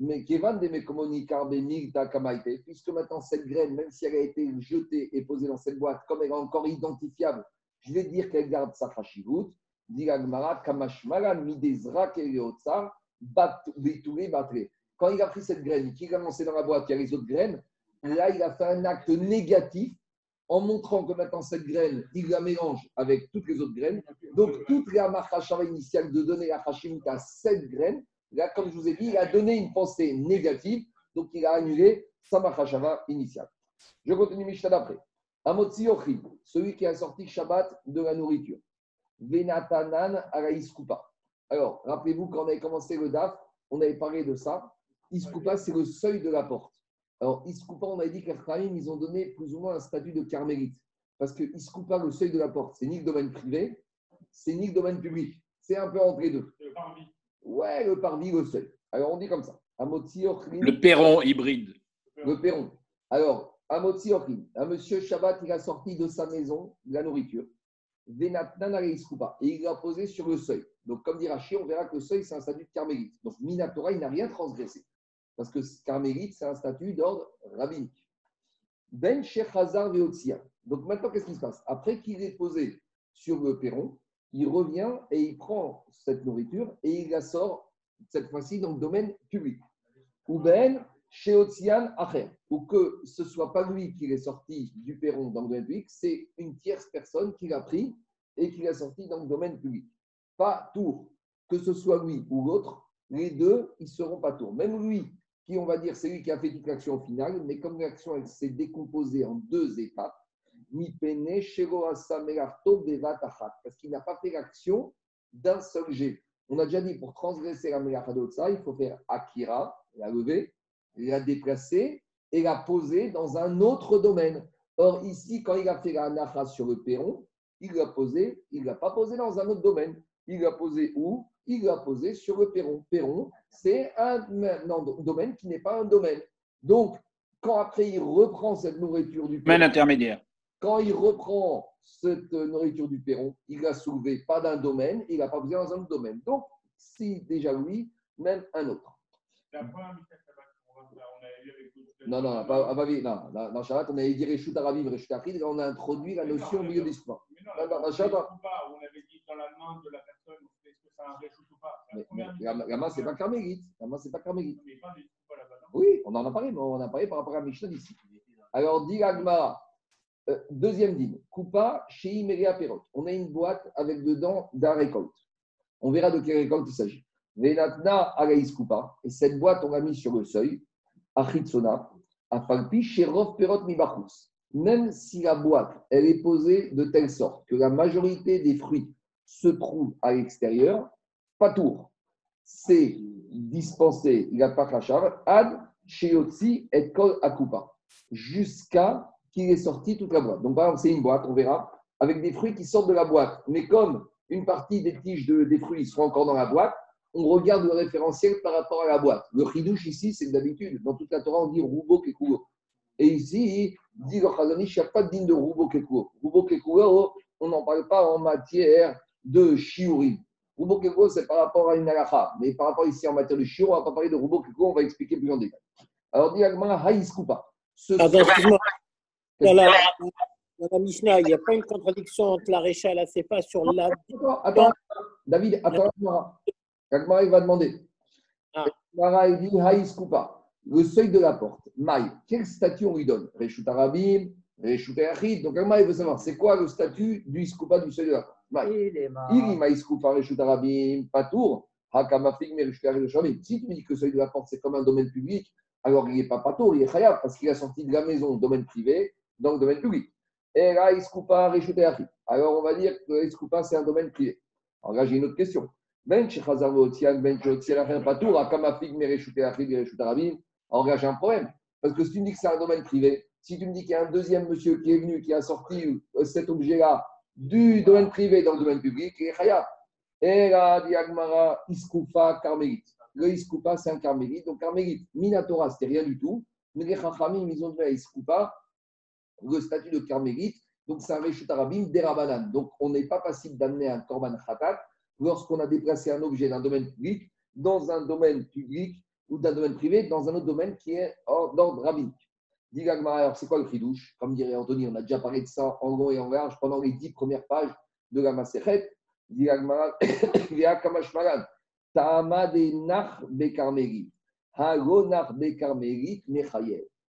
Mais Kevan de Kamaite, puisque maintenant cette graine, même si elle a été jetée et posée dans cette boîte, comme elle est encore identifiable, je vais dire qu'elle garde sa chashivut. Dit Agmara, Kamashmalan, Midezra, Keleotsar, Bitoulé, Batre. Quand il a pris cette graine, qu'il a lancé dans la boîte, il y a les autres graines, là, il a fait un acte négatif en montrant que maintenant cette graine, il la mélange avec toutes les autres graines. Donc, toute la marchashava initiale de donner la hashimut à cette graine, là, comme je vous ai dit, il a donné une pensée négative, donc il a annulé sa marchashava initiale. Je continue Mishnah d'après. Amotzi Yochid, celui qui a sorti Shabbat de la nourriture. Venatanan Araïskoupa. Alors, rappelez-vous, quand on avait commencé le DAF, on avait parlé de ça. Iskoupa, c'est le seuil de la porte. Alors, Iskoupa, on avait dit que ils ont donné plus ou moins un statut de carmélite. Parce que Iskoupa, le seuil de la porte, c'est ni le domaine privé, c'est ni le domaine public. C'est un peu entre les deux. Le parvis. Ouais, le parvis, le seuil. Alors, on dit comme ça. Le perron hybride. Le perron. Alors, Amotzi Ochim, un monsieur Shabbat, il a sorti de sa maison de la nourriture. Et il l'a posé sur le seuil. Donc, comme dit Rachid, on verra que le seuil, c'est un statut de carmélite. Donc, Minatora, il n'a rien transgressé. Parce que carmélite, c'est un statut d'ordre rabbinique. Ben Shechazar Veotsia. Donc, maintenant, qu'est-ce qui se passe? Après qu'il est posé sur le perron, il revient et il prend cette nourriture et il la sort, cette fois-ci, dans le domaine public. Ou Ben chez Otsian Acher, ou que ce ne soit pas lui qui l'ait sorti du perron dans le domaine public, c'est une tierce personne qui l'a pris et qui l'a sorti dans le domaine public. Pas tour. Que ce soit lui ou l'autre, les deux, ils ne seront pas tour. Même lui, qui on va dire, c'est lui qui a fait toute l'action finale, mais comme l'action elle s'est décomposée en deux étapes, parce qu'il n'a pas fait l'action d'un seul jet. On a déjà dit, pour transgresser la melachadotsa, il faut faire akira, la lever, la déplacer et la poser dans un autre domaine. Or, ici, quand il a fait la anacha sur le perron, il l'a posé, il ne l'a pas posé dans un autre domaine. Il l'a posé où? Il l'a posé sur le perron. Perron, c'est un, un domaine qui n'est pas un domaine. Donc, quand après il reprend cette nourriture du Domaine perron, intermédiaire. quand il reprend cette nourriture du perron, il l'a soulevé pas d'un domaine, il l'a pas posé dans un autre domaine. Donc, si déjà lui, même un autre. La première Non, non, pas, oui, non, dans, dans Shabbat, on avait dit Réchut Arabiv, Réchut on a introduit la notion au milieu non, Non, non, la non, Shabbat. pas, on avait dit dans la main de la la main, c'est pas carmélite. La main, c'est pas carmélite. Oui, on en a parlé, mais on en a parlé par rapport à Mishnah d'ici. Alors, dit Agmara, Euh, deuxième dîme, coupa chez Imeria Perot. On a une boîte avec dedans d'un récolte. On verra de quelle récolte il s'agit. Venatna Alaïs coupa. Et cette boîte, on l'a mis sur le seuil. Achitsona. Afalpi chez Rov Perot Mibachus. Même si la boîte, elle est posée de telle sorte que la majorité des fruits se trouvent à l'extérieur, pas tour. C'est dispensé, pas krachar, ad sheotzi et kol akupa, jusqu'à qu'il ait sorti toute la boîte. Donc, c'est une boîte, on verra, avec des fruits qui sortent de la boîte. Mais comme une partie des tiges de- des fruits sont encore dans la boîte, on regarde le référentiel par rapport à la boîte. Le chidouche ici, c'est d'habitude, dans toute la Torah, on dit roubo kekulo. Et ici, dit le il n'y a pas de digne de roubo kekulo. Roubo kekulo, on n'en parle pas en matière de shiurim. Roubo kekulo, c'est par rapport à une halakha. Mais par rapport ici en matière de shiur, on ne va pas parler de roubo kekulo, on va expliquer plus en détail. Alors, dit Agmara, haïs kupa. Ce Pardon, excuse-moi. Dans la, dans la Mishnah, il n'y a pas une contradiction entre la Récha et la Sefa sur la. Attends, attends, David, attends, Agmara. Agmara, il va demander. Ah. Agmara, il dit Haïs le seuil de la porte. Maï, quel statut on lui donne? Reshut Arabim, Reshut Achid. Donc Agmara, il veut savoir, c'est quoi le statut du Iskupa du seuil de la porte? Si tu me dis que seuil de la porte, c'est comme un domaine public, alors il n'est pas Patour, il est Khayab, parce qu'il a sorti de la maison, domaine privé, dans le domaine public. Et là, Achid. Alors on va dire que Iskupa, c'est un domaine privé. Alors là, j'ai une autre question. Ben Votian, Ben Patour, Akamafig, Achid, Arabim. Alors là, j'ai un problème. Parce que si tu me dis que c'est un domaine privé, si tu me dis qu'il y a un deuxième monsieur qui est venu, qui a sorti euh, cet objet-là du domaine privé dans le domaine public, il est Khayab. Et là, Diagmara, Iskoufa, Carmélite. Le Iskoufa, c'est un Carmélite. Donc, Carmélite, Minatora, c'était rien du tout. Mais les Chachamim, ils ont donné à Iskoufa le statut de Carmélite. Donc, c'est un Reshut Arabim d'Erabanan. Donc, on n'est pas passible d'amener un Korban Khatat lorsqu'on a déplacé un objet d'un domaine public dans un domaine public ou d'un domaine privé dans un autre domaine qui est d'ordre rabbinique. Alors c'est quoi le chidouche Comme dirait Anthony, on a déjà parlé de ça en long et en large pendant les dix premières pages de la Maserhet.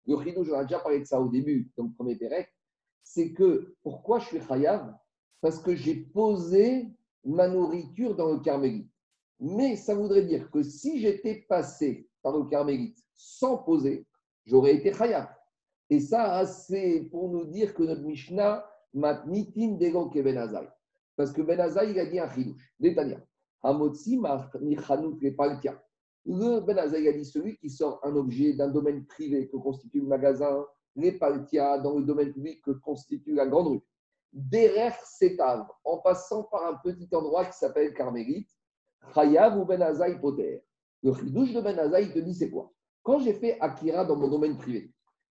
Le chidouche, on a déjà parlé de ça au début, dans le premier Pérec, c'est que pourquoi je suis chayav? Parce que j'ai posé ma nourriture dans le carmélite. Mais ça voudrait dire que si j'étais passé par le carmélite sans poser, j'aurais été chayav. Et ça, c'est pour nous dire que notre Mishnah, matnitin dego ke Ben Azai. Parce que Ben Azai, il a dit un chidouche. Détania. Hamotzi michanut le paltia. Le Ben Azai a dit celui qui sort un objet d'un domaine privé que constitue le magasin, les paltia dans le domaine public que constitue la grande rue. Derrière cet arbre, en passant par un petit endroit qui s'appelle Carmélite, Chayav ou Ben Azaï Poter. Le chidouche de Ben Azaï il te dit c'est quoi? Quand j'ai fait Akira dans mon domaine privé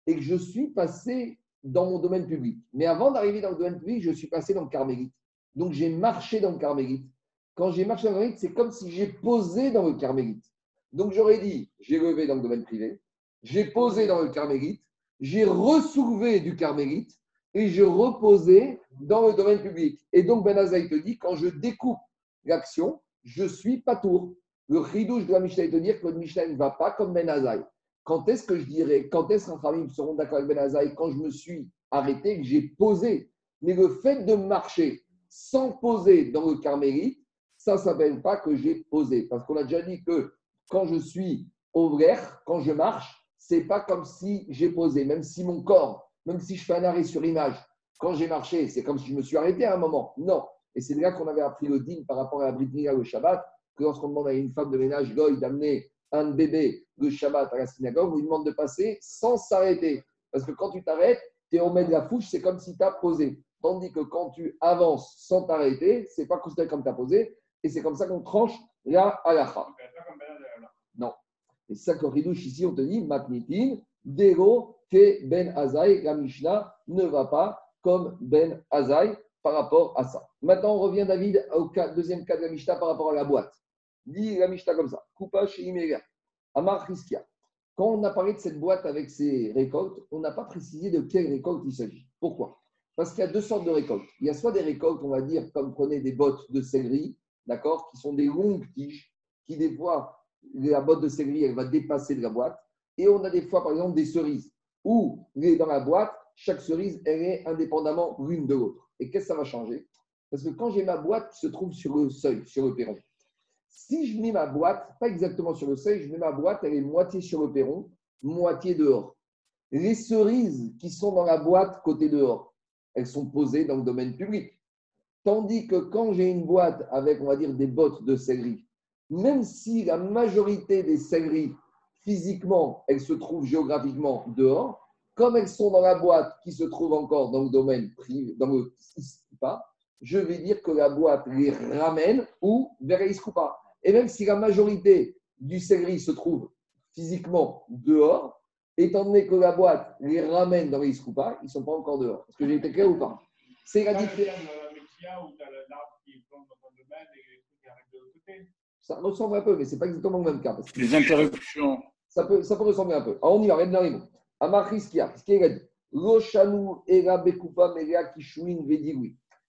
et que je suis passé dans mon domaine public, mais avant d'arriver dans le domaine public, je suis passé dans le Carmélite. Donc j'ai marché dans le Carmélite. Quand j'ai marché dans le Carmélite, c'est comme si j'ai posé dans le Carmélite. Donc j'aurais dit j'ai levé dans le domaine privé, j'ai posé dans le Carmélite, j'ai ressoulevé du Carmélite et je reposais dans le domaine public. Et donc Ben Azaï te dit quand je découpe l'action, je suis pas tour. Le chidouche de la Mishnah de dire que le ne va pas comme Ben Azaï. Quand est-ce que je dirais, quand est-ce qu'un famille seront d'accord avec Ben Azaï Quand je me suis arrêté, que j'ai posé. Mais le fait de marcher sans poser dans le carmélite, ça ne s'appelle pas que j'ai posé. Parce qu'on a déjà dit que quand je suis au vert, quand je marche, c'est pas comme si j'ai posé, même si mon corps, même si je fais un arrêt sur image, quand j'ai marché, c'est comme si je me suis arrêté à un moment. Non. Et c'est là qu'on avait appris le par rapport à la Brit Mila le Shabbat, que lorsqu'on demande à une femme de ménage goy d'amener un bébé le Shabbat à la synagogue, on lui demande de passer sans s'arrêter. Parce que quand tu t'arrêtes, tu es au milieu de la fouche, c'est comme si tu as posé. Tandis que quand tu avances sans t'arrêter, c'est pas considéré comme tu as posé. Et c'est comme ça qu'on tranche la halakha. Non. Et c'est ça que Ridouche ici, on te dit, Matnitin, Dero, que Ben Azaï, la Mishnah ne va pas comme Ben Azaï par rapport à ça. Maintenant, on revient, David, au deuxième cas de la Mishnah par rapport à la boîte. Dit la Mishnah comme ça. Coupa chez Iméga. Amar Riskia. Quand on a parlé de cette boîte avec ses récoltes, on n'a pas précisé de quelle récolte il s'agit. Pourquoi? Parce qu'il y a deux sortes de récoltes. Il y a soit des récoltes, on va dire, comme prenez des bottes de céleri, d'accord, qui sont des longues tiges, qui des fois, la botte de céleri, elle va dépasser de la boîte. Et on a des fois, par exemple, des cerises. où dans la boîte, chaque cerise, elle est indépendamment l'une de l'autre. Et qu'est-ce que ça va changer? Parce que quand j'ai ma boîte qui se trouve sur le seuil, sur le perron, si je mets ma boîte, pas exactement sur le seuil, je mets ma boîte, elle est moitié sur le perron, moitié dehors. Les cerises qui sont dans la boîte côté dehors, elles sont posées dans le domaine public. Tandis que quand j'ai une boîte avec, on va dire, des bottes de céleri, même si la majorité des céleris, physiquement, elles se trouvent géographiquement dehors, comme elles sont dans la boîte qui se trouve encore dans le domaine privé, dans le Iskupa, je vais dire que la boîte les ramène ou vers Iskupa. Et même si la majorité du céleri se trouve physiquement dehors, étant donné que la boîte les ramène dans les Iskupa, ils ne sont pas encore dehors. Est-ce que j'ai été clair ou pas? C'est la Ça, différence. euh. Ça ressemble un peu, mais ce n'est pas exactement le même cas. parce que- Les interruptions. ça peut, ça peut ressembler un peu. Alors on y va, regarde dans les mots. Amar Hiskia, qu'est-ce qu'il a dit.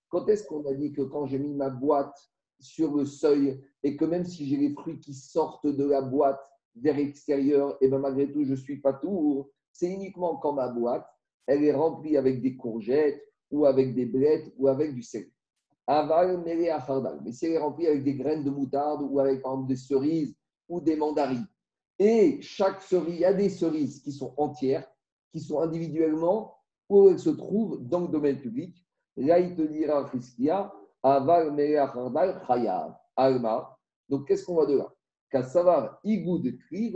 Quand est-ce qu'on a dit que quand j'ai mis ma boîte sur le seuil et que même si j'ai les fruits qui sortent de la boîte vers l'extérieur, et bien malgré tout je suis pas tour, c'est uniquement quand ma boîte, elle est remplie avec des courgettes ou avec des blettes ou avec du sel. Aval melea chardal. Mais si elle est remplie avec des graines de moutarde ou avec par exemple des cerises ou des mandarines, et chaque cerise, il y a des cerises qui sont entières, qui sont individuellement où elles se trouvent dans le domaine public. Là, il te dira, Christia, Alma. Donc, qu'est-ce qu'on voit de là? Kassavar, Igoud, Kri.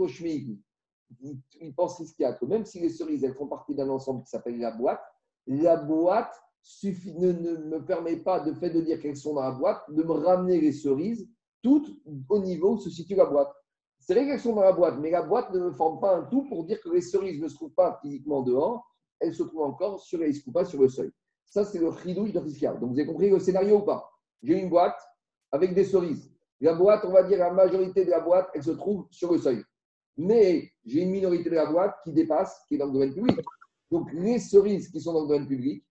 Il- pense Christia que même si les cerises, elles font partie d'un ensemble qui s'appelle la boîte, la boîte suffit, ne, me permet pas, de fait de dire qu'elles sont dans la boîte, de me ramener les cerises toutes au niveau où se situe la boîte. C'est vrai qu'elles sont dans la boîte, mais la boîte ne forme pas un tout pour dire que les cerises ne se trouvent pas physiquement dehors, elles se trouvent encore sur la iskoupa, sur le seuil. Ça, c'est le chidouille de fiscal. Donc, vous avez compris le scénario ou pas? J'ai une boîte avec des cerises. La boîte, on va dire, la majorité de la boîte, elle se trouve sur le seuil. Mais j'ai une minorité de la boîte qui dépasse, qui est dans le domaine public. Donc, les cerises qui sont dans le domaine public,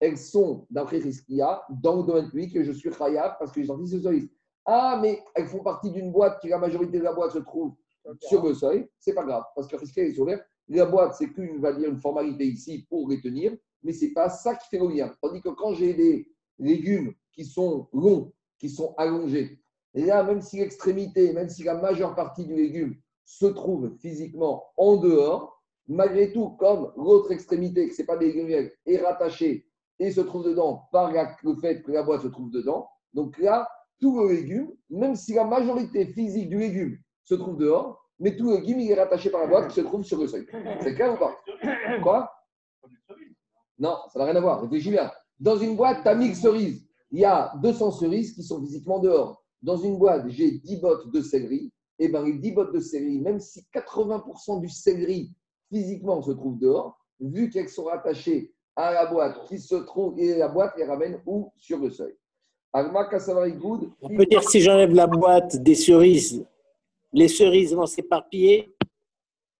elles sont, d'après Riskia, dans le domaine public et je suis khayab parce que j'ai sorti ces cerises. Ah, mais elles font partie d'une boîte qui, la majorité de la boîte se trouve sur le seuil. C'est pas grave parce que Riskia est sur l'air. La boîte, c'est qu'une, va dire, une formalité ici pour les tenir, mais c'est pas ça qui fait le lien. Tandis que quand j'ai des légumes qui sont longs, qui sont allongés, là, même si l'extrémité, même si la majeure partie du légume se trouve physiquement en dehors, malgré tout, comme l'autre extrémité, que ce n'est pas des légumes, est rattachée et se trouve dedans par le fait que la boîte se trouve dedans, donc là, tout le légume, même si la majorité physique du légume se trouve dehors, mais tout le légume, il est rattaché par la boîte qui se trouve sur le seuil. C'est clair ou pas? Quoi? Non, ça n'a rien à voir. Réfléchis bien. Dans une boîte, tu as 1000 cerises. Il y a 200 cerises qui sont physiquement dehors. Dans une boîte, j'ai 10 bottes de céleri. Et bien, les 10 bottes de céleri, même si 80% du céleri physiquement se trouve dehors, vu qu'elles sont rattachées à la boîte qui se trouve, et la boîte les ramène où? Sur le seuil. On peut dire si j'enlève la boîte des cerises, les cerises vont s'éparpiller?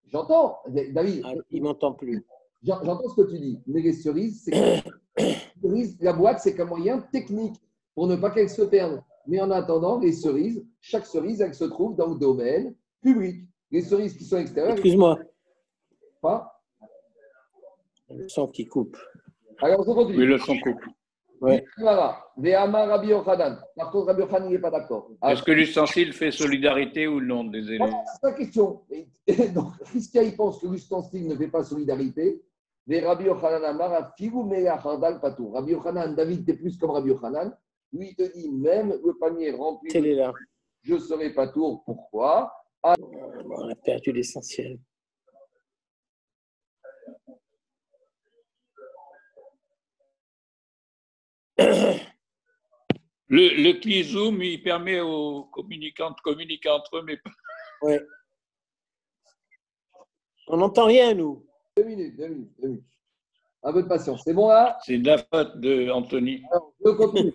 J'entends, David, Ah, il m'entend plus. J'en- J'entends ce que tu dis, mais les cerises, c'est la boîte, c'est qu'un moyen technique pour ne pas qu'elles se perdent. Mais en attendant, les cerises, chaque cerise, elle se trouve dans le domaine public. Les cerises qui sont extérieures, Excuse-moi, pas. le son qui coupe. Alors, on Oui, continue. le son coupe. Ouais. Rabbi. Par contre, Rabbi Yochanan, il n'est pas d'accord. Ah, Est-ce que l'ustensile fait solidarité ou non des voilà, éléments c'est la question. Donc, Christian, il pense que l'ustensile ne fait pas solidarité. Mais Rabbi Yochanan Amar, Figu Mea Chardal Patou. Rabbi Yochanan, David, t'es plus comme Rabbi Yochanan. Lui, il te dit, même le panier rempli, est là. je ne serai pas tour. Pourquoi On a perdu l'essentiel. Le, le cli Zoom, il permet aux communicants de communiquer entre eux, mais pas- Ouais. On n'entend rien, nous. Deux minutes, deux minutes, deux minutes. Un peu de patience. C'est bon là c'est de la faute de Anthony. Alors, je continue.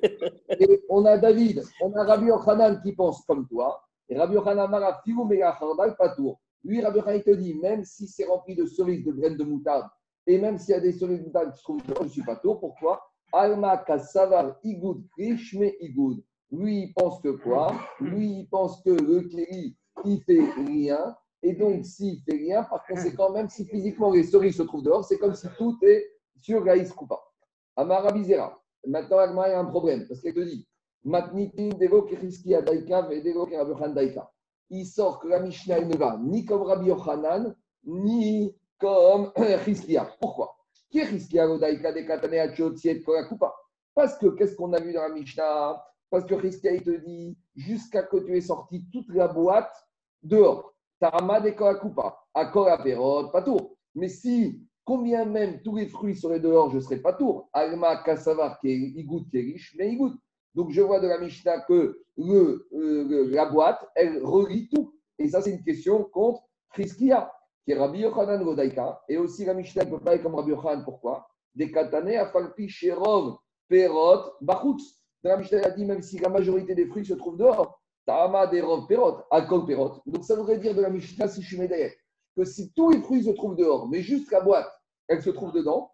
Et on a David, on a Rabbi Yochanan qui pense comme toi. Et Rabbi Yochanan Mara, Mea Chardal Patou. Lui, Rabbi Yochanan, il te dit, même si c'est rempli de cerises, de graines de moutarde, et même s'il y a des cerises de moutarde qui se trouvent dedans, je ne suis pas tour. Pourquoi? Alma Kassavar Igoud Krishme Igoud. Lui, il pense que quoi? Lui, il pense que le Kéli, il fait rien. Et donc, s'il fait rien, par conséquent, même si physiquement les cerises se trouvent dehors, c'est comme si tout est sur Gaïs Koupa. Amara Bizera. Maintenant, Agma, a un problème, parce qu'elle te dit. Il sort que la Mishnah ne va ni comme Rabbi Yochanan, ni comme Chiskia. Pourquoi? Parce que qu'est-ce qu'on a vu dans la Mishnah? Parce que Chiskia, il te dit jusqu'à que tu aies sorti toute la boîte dehors. De Perot, pas tout. Mais si Combien même tous les fruits seraient dehors, je ne serais pas tour. Alma kassavar qui riche, mais igout. Donc je vois de la Mishnah que euh, le- la boîte, elle relie tout. Et ça, c'est une question contre Friskia, qui est Rabbi Yochanan Godaika. Et aussi la Mishnah ne peut pas être comme Rabbi Yochanan. Pourquoi? Des katané afalpi sherov perot bachutz. La Mishnah, a dit même si la majorité des fruits se trouvent dehors, Tama perot, perot. Donc ça voudrait dire de la Mishnah, si je suis médaillé, que si tous les fruits se trouvent dehors, mais juste la boîte, elle se trouve dedans,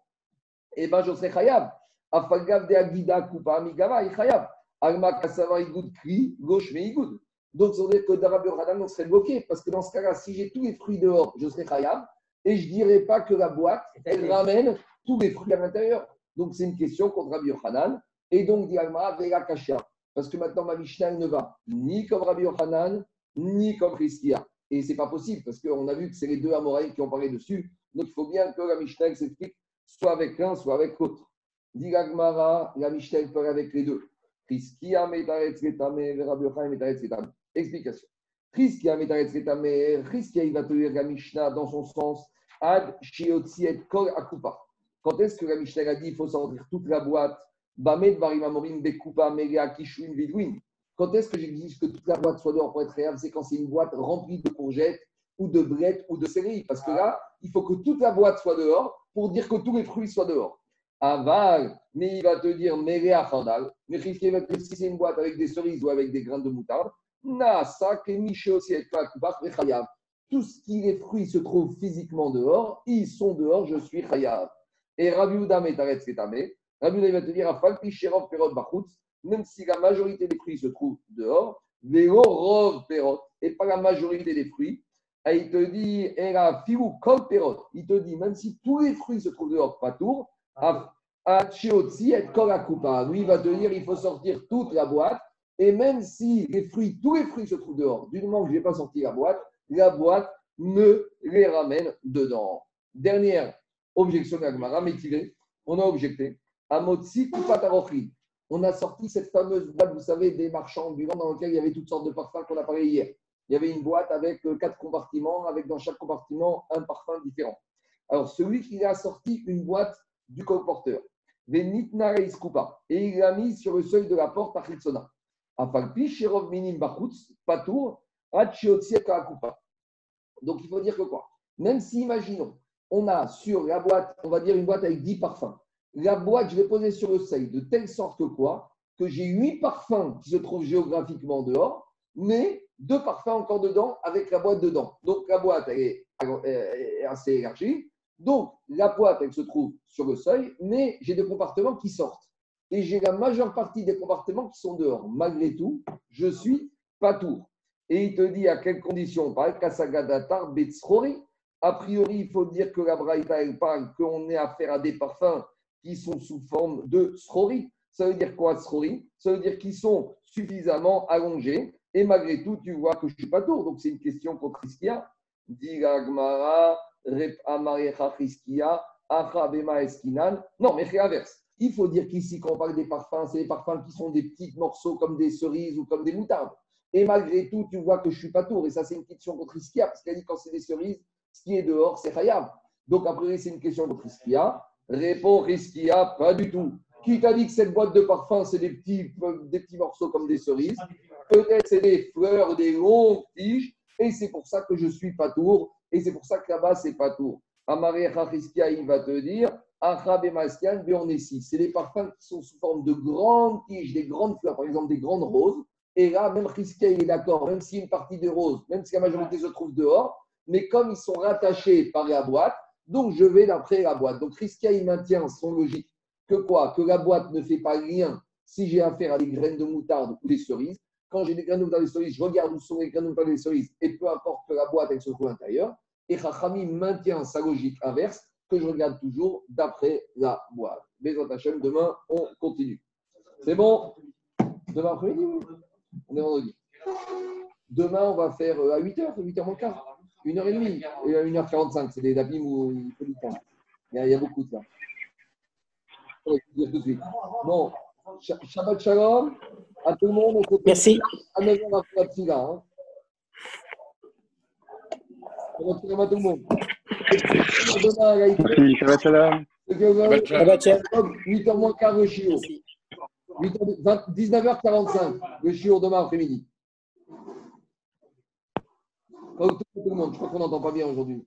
eh ben je serai khayab. Afalgav de agida kupa amigava khayab. Alma kasava igoud kri, gauche mais igoud. Donc ça veut dire que d'Arabi Radam, on serait bloqué, parce que dans ce cas-là, si j'ai tous les fruits dehors, je serai khayab, et je ne dirais pas que la boîte, elle ramène tous les fruits à l'intérieur. Donc c'est une question contre Rabbi Yochanan, et donc dit Alma, Vega Kasha. Parce que maintenant, ma Mishnah ne va ni comme Rabbi Yochanan, ni comme Christia. Et ce n'est pas possible, parce qu'on a vu que c'est les deux Amoraïs qui ont parlé dessus. Donc il faut bien que la Mishnah s'explique soit avec l'un, soit avec l'autre. Dit la Mishnah parle avec les deux. Christia metaretz letame, Rabbi Yochanan metaretz letame. Explication. Christia metaretz letame, Christia il va te lire la Mishnah dans son sens. Ad shiotzi et kol akupa. Quand est-ce que la Mishnah a dit il faut sortir toute la boîte Quand est-ce que j'exige que toute la boîte soit dehors pour être réelle? C'est quand c'est une boîte remplie de courgettes ou de brettes ou de céleri. Parce que là, il faut que toute la boîte soit dehors pour dire que tous les fruits soient dehors. Aval, mais il va te dire Merea Chandal. Mais si c'est une boîte avec des cerises ou avec des grains de moutarde. Na, ça, que aussi. Tout ce qui les fruits se trouvent physiquement dehors, ils sont dehors, je suis Chayav. Et Rabbi Uda Metaret Setame. Rabbi va te dire Afal Picherov Perot même si la majorité des fruits se trouvent dehors, Vélo rov perot, et pas la majorité des fruits. Et il te dit, et la filou kol perot, il te dit, même si tous les fruits se trouvent dehors, pas tour, à chiotzi et kol akupa. Lui, il va te dire, il faut sortir toute la boîte, et même si les fruits, tous les fruits se trouvent dehors, du moment que je n'ai pas sorti la boîte, la boîte ne les ramène dedans. Dernière objection d'Agmara, mais on a objecté. Amotsi on a sorti cette fameuse boîte, vous savez, des marchands ambulants dans laquelle il y avait toutes sortes de parfums qu'on a parlé hier. Il y avait une boîte avec euh, quatre compartiments, avec dans chaque compartiment un parfum différent. Alors, celui qui a sorti une boîte du colporteur, Venitna Kupa, et il l'a mis sur le seuil de la porte à Khitsona. Afalpi, Sherov Minim Bachutz, Patour, Kupa. Donc, il faut dire que quoi? Même si, imaginons, on a sur la boîte, on va dire une boîte avec 10 parfums, la boîte, je vais poser sur le seuil de telle sorte que quoi Que j'ai huit parfums qui se trouvent géographiquement dehors, mais deux parfums encore dedans avec la boîte dedans. Donc la boîte, est, assez élargie. Donc la boîte, elle se trouve sur le seuil, mais j'ai des compartiments qui sortent. Et j'ai la majeure partie des compartiments qui sont dehors. Malgré tout, je suis pas tour. Et il te dit à quelles conditions Par Kasagadatar Betsrori. A priori, il faut dire que la Braïta, elle parle qu'on est affaire à des parfums qui sont sous forme de srori. Ça veut dire quoi, srori Ça veut dire qu'ils sont suffisamment allongés. Et malgré tout, tu vois que je ne suis pas tour. Donc, c'est une question contre Iskia. Dit Gmara, Amarecha Iskia, Acha Bema Eskinan. Non, mais c'est l'inverse. Il faut dire qu'ici, quand on parle des parfums, c'est des parfums qui sont des petits morceaux comme des cerises ou comme des moutardes. Et malgré tout, tu vois que je ne suis pas tour. Et ça, c'est une question contre Iskia, parce qu'elle dit quand c'est des cerises, ce qui est dehors, c'est Khayab. Donc, après, c'est une question contre Iskia. Répond Riskia, pas du tout. Qui t'a dit que cette boîte de parfum, c'est des petits, des petits morceaux comme des cerises Peut-être c'est des fleurs, des longues tiges, et c'est pour ça que je suis pas tour, et c'est pour ça que là-bas, c'est pas tour. Amaré Riskia, il va te dire, Achabemaskian, Béornessi. C'est des parfums qui sont sous forme de grandes tiges, des grandes fleurs, par exemple des grandes roses. Et là, même Riskia, il est d'accord, même si une partie des roses, même si la majorité se trouve dehors, mais comme ils sont rattachés par la boîte, donc, je vais d'après la boîte. Donc, Riskia, il maintient son logique que quoi? Que la boîte ne fait pas rien si j'ai affaire à des graines de moutarde ou des cerises. quand j'ai des granules dans les cerises, je regarde où sont les granules dans les cerises, et peu importe que la boîte elle se trouve à l'intérieur. Et Chachami maintient sa logique inverse, que je regarde toujours d'après la boîte. Mais Hachem, demain, on continue. C'est bon? Demain après-midi. On est vendredi. Demain, on va faire euh, à 8h, 8h moins quart. 1h30 et à 1h45. C'est des abîmes où il faut du temps. Il y a, il y a beaucoup de ça. Je vais vous dire tout de suite. Bon, Sh- Shabbat Shalom à tout le monde. On se Merci. À 9h après la tfila, hein. Shabbat Shalom à tout le monde. Merci, Shabbat Shalom. Shabbat Shalom. 8h moins quart le chiot. Merci. 19h45, le chiot demain après-midi. Je crois qu'on n'entend pas bien aujourd'hui.